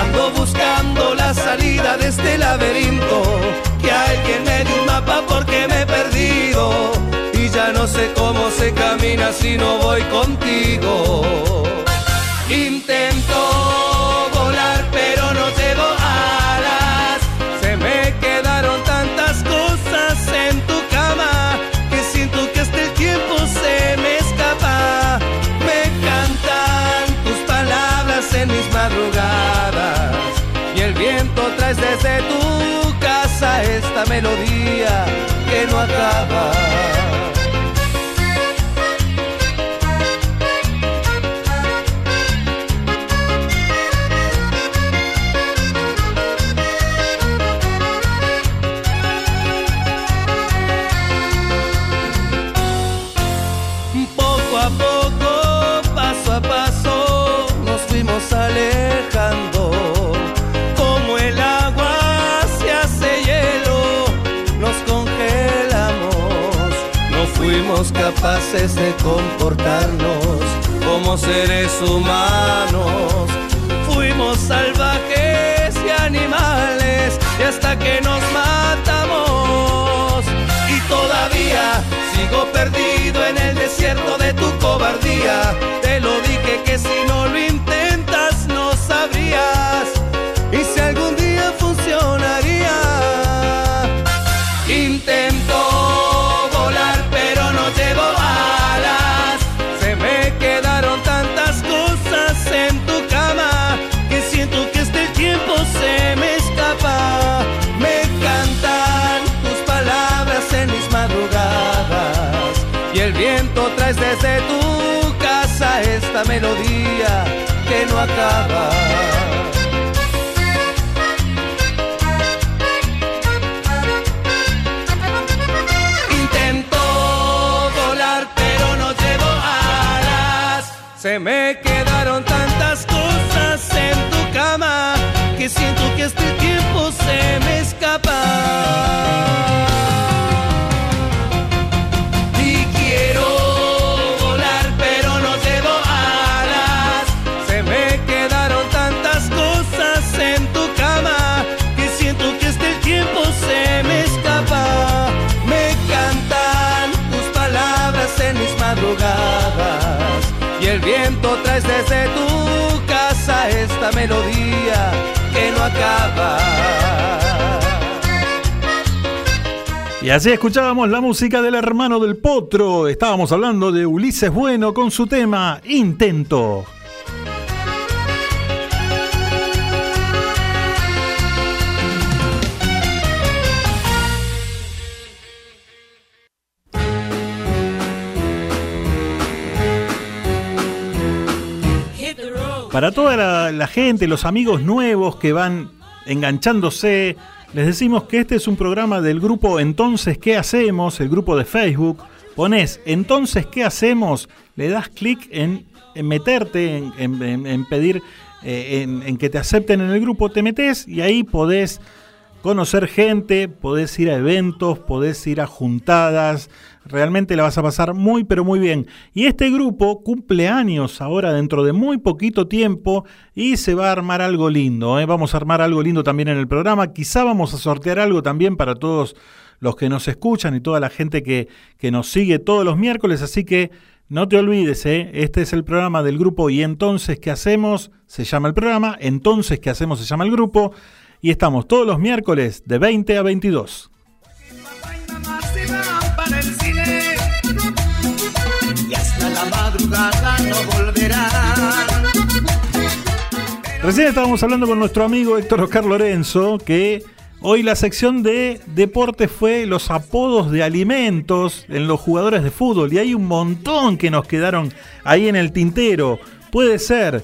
Ando buscando la salida de este laberinto. Que alguien me dé un mapa porque me he perdido. Y ya no sé cómo se camina si no voy contigo. Acaba. Capaces de comportarnos como seres humanos. Fuimos salvajes y animales y hasta que nos matamos. Y todavía sigo perdido en el desierto de tu cobardía. Melodía que no acaba. Viento traes desde tu casa esta melodía que no acaba. Y así escuchábamos la música del hermano del potro. Estábamos hablando de Ulises Bueno con su tema Intento. Para toda la, gente, los amigos nuevos que van enganchándose, les decimos que este es un programa del grupo Entonces, ¿qué hacemos? El grupo de Facebook. Pones Entonces, ¿qué hacemos? Le das clic en, meterte, en, pedir, eh, en que te acepten en el grupo, te metes y ahí podés conocer gente, podés ir a eventos, podés ir a juntadas, realmente la vas a pasar muy pero muy bien. Y este grupo cumple años ahora dentro de muy poquito tiempo y se va a armar algo lindo. ¿eh? Vamos a armar algo lindo también en el programa, quizá vamos a sortear algo también para todos los que nos escuchan y toda la gente que, que nos sigue todos los miércoles, así que no te olvides, ¿eh? este es el programa del grupo y entonces ¿qué hacemos? Se llama el programa, entonces ¿qué hacemos? Se llama el grupo y estamos todos los miércoles de 20 a 22. Recién estábamos hablando con nuestro amigo Héctor Oscar Lorenzo que hoy la sección de deportes fue los apodos de alimentos en los jugadores de fútbol y hay un montón que nos quedaron ahí en el tintero. Puede ser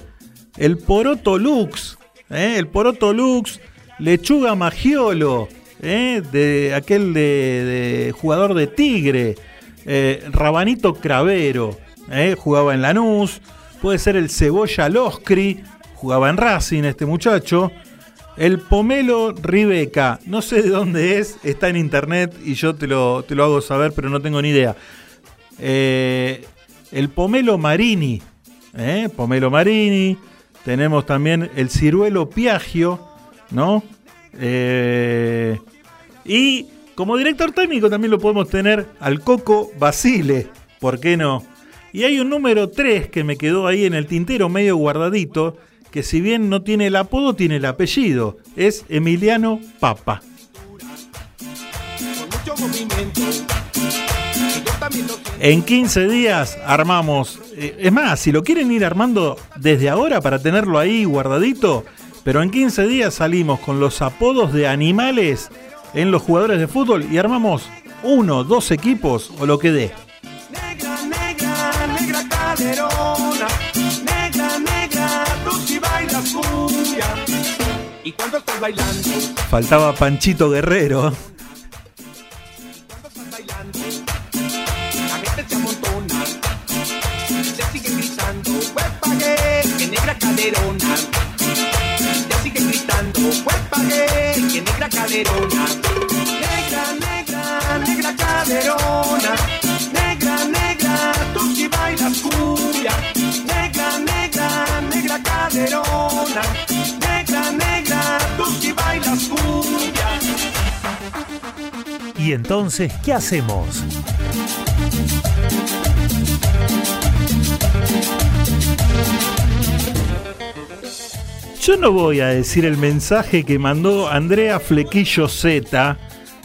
el poroto lux, ¿eh? el poroto lux, lechuga magiolo, ¿eh? de aquel de, de jugador de Tigre, eh, Rabanito Cravero, ¿eh? jugaba en Lanús, puede ser el Cebolla Loscri, jugaba en Racing este muchacho, el Pomelo Ribeca, no sé de dónde es, está en internet y yo te lo, te lo hago saber, pero no tengo ni idea. Eh, el Pomelo Marini, ¿eh? Pomelo Marini, tenemos también el Ciruelo Piagio, ¿no? Y como director técnico también lo podemos tener al Coco Basile, ¿por qué no? Y hay un número 3 que me quedó ahí en el tintero medio guardadito, que si bien no tiene el apodo, tiene el apellido. Es Emiliano Papa. En 15 días armamos, eh, es más, si lo quieren ir armando desde ahora para tenerlo ahí guardadito, pero en 15 días salimos con los apodos de animales en los jugadores de fútbol y armamos uno, dos equipos o lo que dé. Y cuando estás bailando, Faltaba Panchito Guerrero. la gente se amontona. Te siguen gritando, huepa que, que negra caderona. Te siguen gritando, huepa que, que negra caderona. Negra, negra, negra caderona. Negra, negra, tú si bailas cumbia. Negra, negra, negra caderona. Entonces, ¿qué hacemos? Yo no voy a decir el mensaje que mandó Andrea Flequillo Z,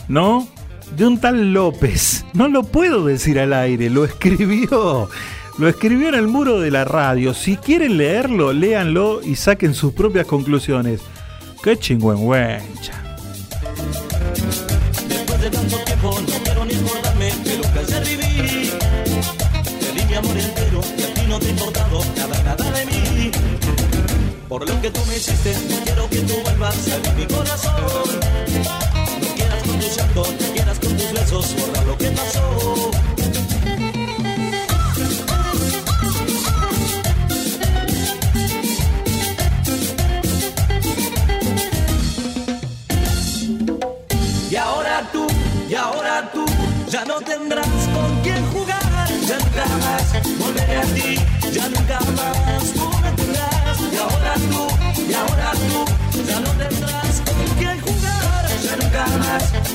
¿no? De un tal López. No lo puedo decir al aire, lo escribió. Lo escribió en el muro de la radio. Si quieren leerlo, léanlo y saquen sus propias conclusiones. ¡Qué chingüengüencha! Por lo que tú me hiciste, quiero que tú vuelvas a mi corazón. No quieras con tu llanto, no quieras con tus besos, borra lo que pasó. Y ahora tú, y ahora tú, ya no tendrás con quién jugar. Ya nunca más volveré a ti, ya nunca más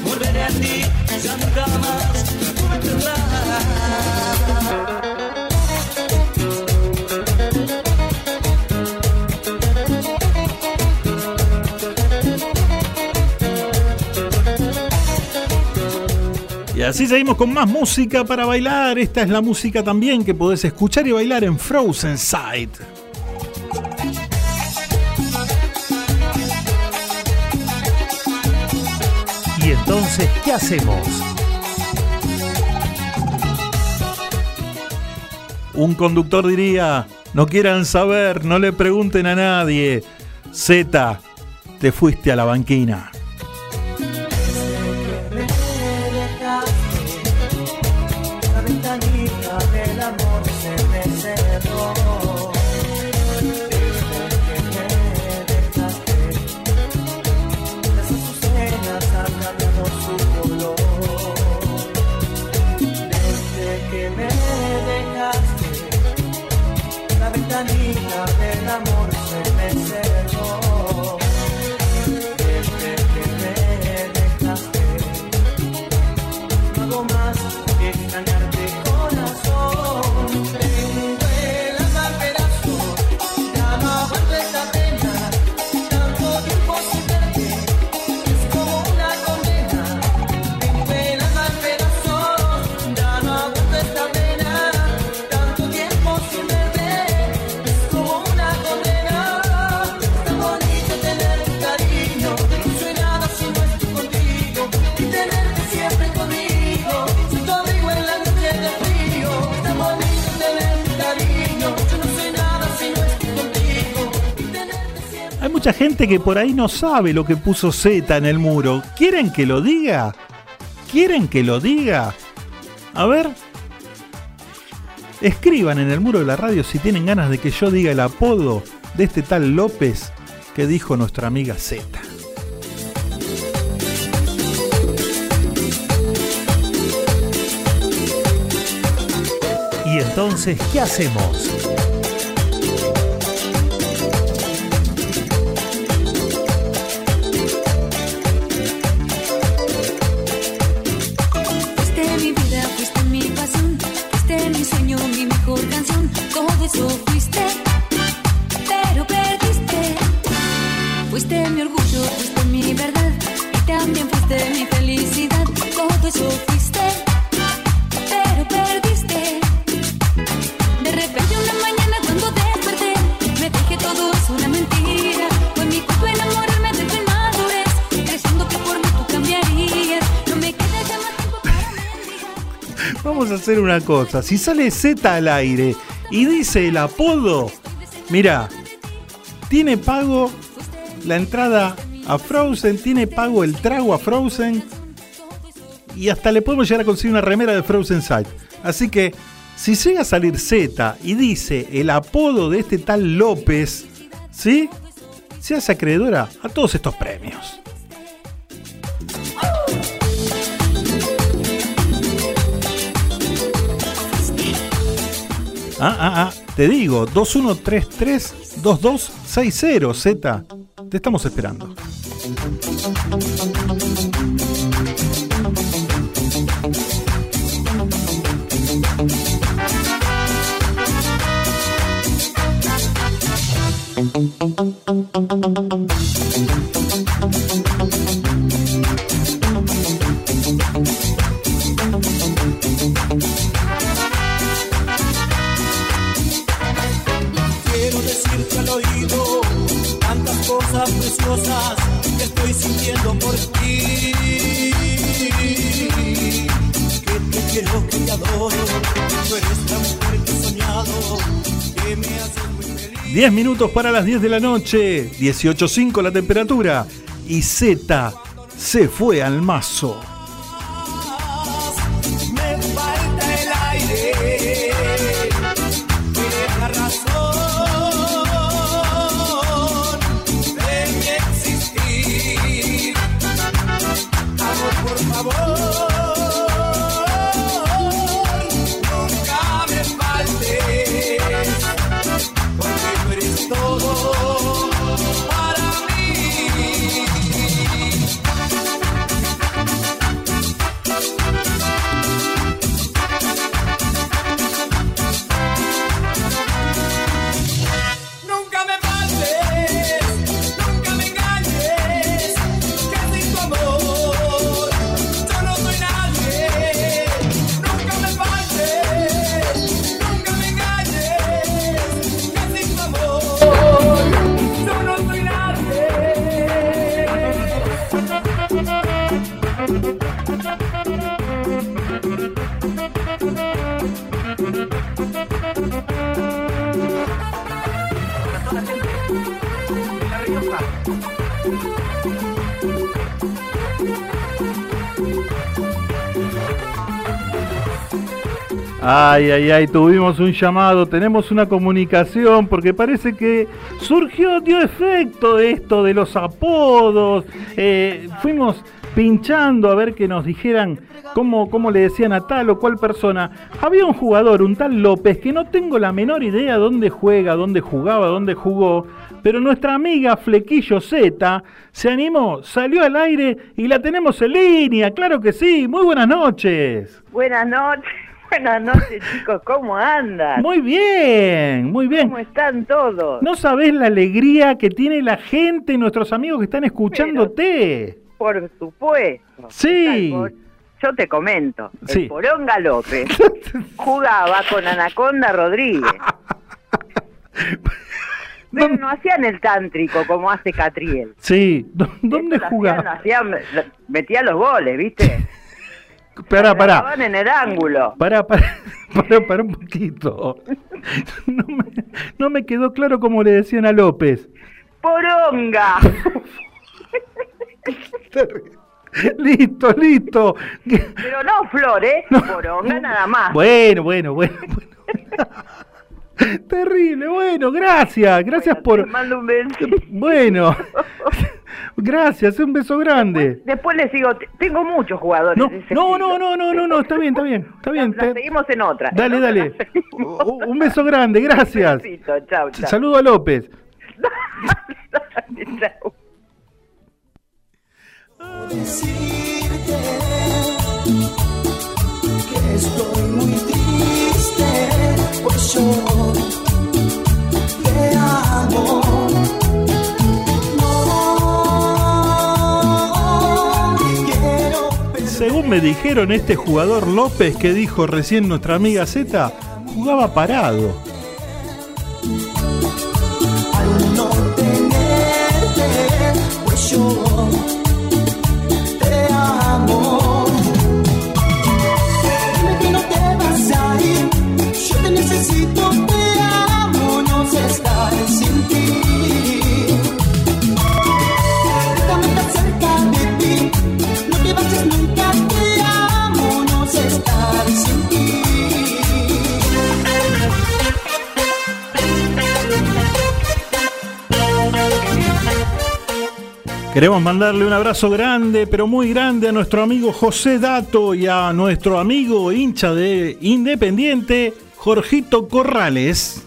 volveré a ti, ya nunca más tú. Y así seguimos con más música para bailar. Esta es la música también que podés escuchar y bailar en Frozen Sight. Entonces, ¿qué hacemos? Un conductor diría, no quieran saber, no le pregunten a nadie. Z, te fuiste a la banquina. Gente que por ahí no sabe lo que puso Z en el muro. ¿Quieren que lo diga? ¿Quieren que lo diga? A ver. Escriban en el muro de la radio si tienen ganas de que yo diga el apodo de este tal López que dijo nuestra amiga Z. Y entonces, ¿qué hacemos? Hacer una cosa. Si sale Z al aire y dice el apodo, mira, tiene pago la entrada a Frozen, tiene pago el trago a Frozen y hasta le podemos llegar a conseguir una remera de Frozen Side. Así que si llega a salir Z y dice el apodo de este tal López, ¿sí? Se hace acreedora a todos estos premios. Ah, ah, ah, te digo, 2133-2260, Z. Te estamos esperando. 10 minutos para las 10 de la noche, 18.5 la temperatura y Z se fue al mazo. Ay, ay, ay, tuvimos un llamado, tenemos una comunicación, porque parece que surgió, dio efecto esto de los apodos. Eh, fuimos pinchando a ver que nos dijeran cómo, cómo le decían a tal o cual persona. Había un jugador, un tal López, que no tengo la menor idea dónde juega, dónde jugaba, dónde jugó, pero nuestra amiga Flequillo Z se animó, salió al aire y la tenemos en línea, claro que sí. Muy buenas noches. Buenas noches, buenas noches chicos, ¿cómo andan? Muy bien, muy bien. ¿Cómo están todos? No sabés la alegría que tiene la gente, nuestros amigos que están escuchándote. Por supuesto. Sí. Yo te comento, Sí. el Poronga López jugaba con Anaconda Rodríguez. Pero no hacían el tántrico como hace Catriel. Sí, ¿dó- ¿dónde jugaba? hacían- hacían- metía los goles, ¿viste? Pará, pará. Estaban en el ángulo. Pará, pará, pará, pará un poquito. No me, no me quedó claro cómo le decían a López. Poronga. listo, listo. Pero no flor, ¿eh? Poronga nada más. Bueno, bueno, bueno. bueno. Terrible, bueno, gracias, gracias por... Te mando un beso. Bueno, gracias, un beso grande. Después les digo, te- tengo muchos jugadores. No, no, no, no, no, no, no, está bien, está bien, está bien. La te- seguimos en otra. Dale, En dale. Un beso grande, gracias. Besito, chao, chao. Saludo a López. Chao. decirte que estoy muy triste, pues yo Me dijeron, este jugador López que dijo recién nuestra amiga Z, jugaba parado. Queremos mandarle un abrazo grande, pero muy grande a nuestro amigo José Dato y a nuestro amigo hincha de Independiente, Jorgito Corrales.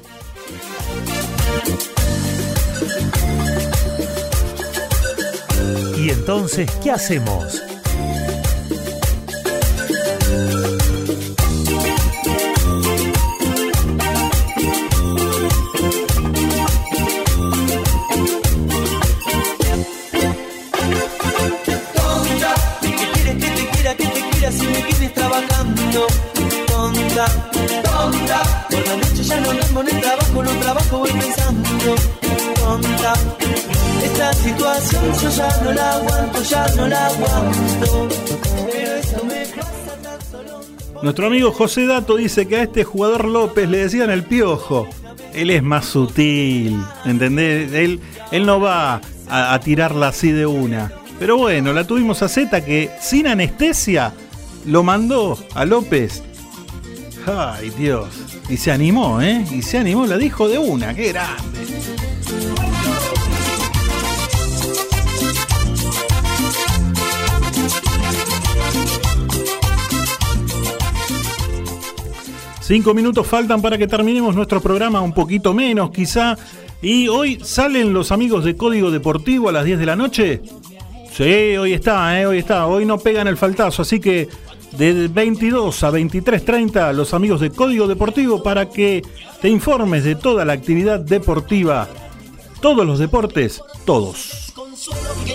¿Y entonces qué hacemos? Trabajo, voy pensando. Esta situación yo ya no la aguanto, ya no la aguanto. Nuestro amigo José Dato dice que a este jugador López le decían el piojo. Él es más sutil, ¿entendés? Él, él no va a, a tirarla así de una. Pero bueno, la tuvimos a Z que sin anestesia lo mandó a López. Ay, Dios. Y se animó, ¿eh? Y se animó, la dijo de una, qué grande. Cinco minutos faltan para que terminemos nuestro programa, un poquito menos quizá. Y hoy salen los amigos de Código Deportivo a las 10 de la noche. Sí, hoy está, ¿eh? hoy está. Hoy no pegan el faltazo, así que de 22 a 23.30 los amigos de Código Deportivo para que te informes de toda la actividad deportiva. Todos los deportes, todos. Que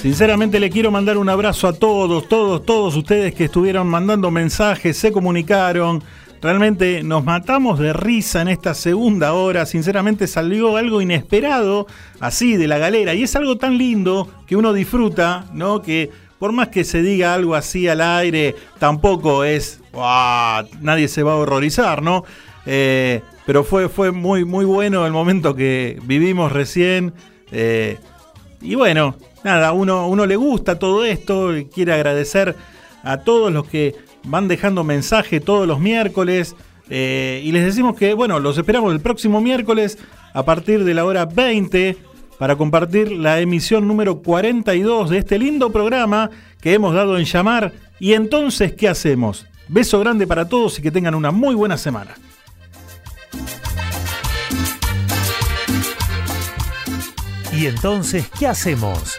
Sinceramente le quiero mandar un abrazo a todos, todos, todos ustedes que estuvieron mandando mensajes, se comunicaron. Realmente nos matamos de risa en esta segunda hora. Sinceramente salió algo inesperado así de la galera. Y es algo tan lindo que uno disfruta, ¿no? Que por más que se diga algo así al aire, tampoco es. ¡guau! Nadie se va a horrorizar, ¿no? Eh, pero fue, fue muy, muy bueno el momento que vivimos recién. Eh, y bueno, nada, uno, uno le gusta todo esto, quiere agradecer a todos los que van dejando mensaje todos los miércoles. eh, y les decimos que, bueno, los esperamos el próximo miércoles a partir de la hora 20 para compartir la emisión número 42 de este lindo programa que hemos dado en llamar. Y entonces, ¿qué hacemos? Beso grande para todos y que tengan una muy buena semana. ¿Y entonces qué hacemos?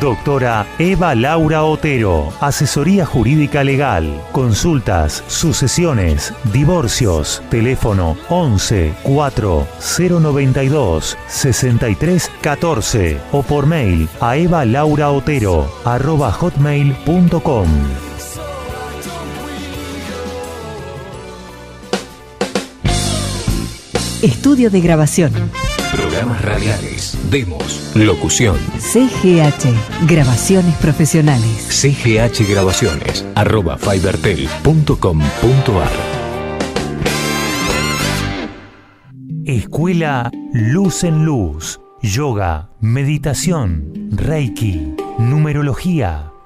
Doctora Eva Laura Otero, Asesoría Jurídica Legal, Consultas, Sucesiones, Divorcios, teléfono 11 4 092 63 14 o por mail a evalauraotero arroba hotmail.com. Estudio de grabación. Programas radiales, demos, locución. CGH, grabaciones profesionales. CGH Grabaciones, arroba fibertel.com.ar. Escuela Luz en Luz, Yoga, Meditación, Reiki, Numerología,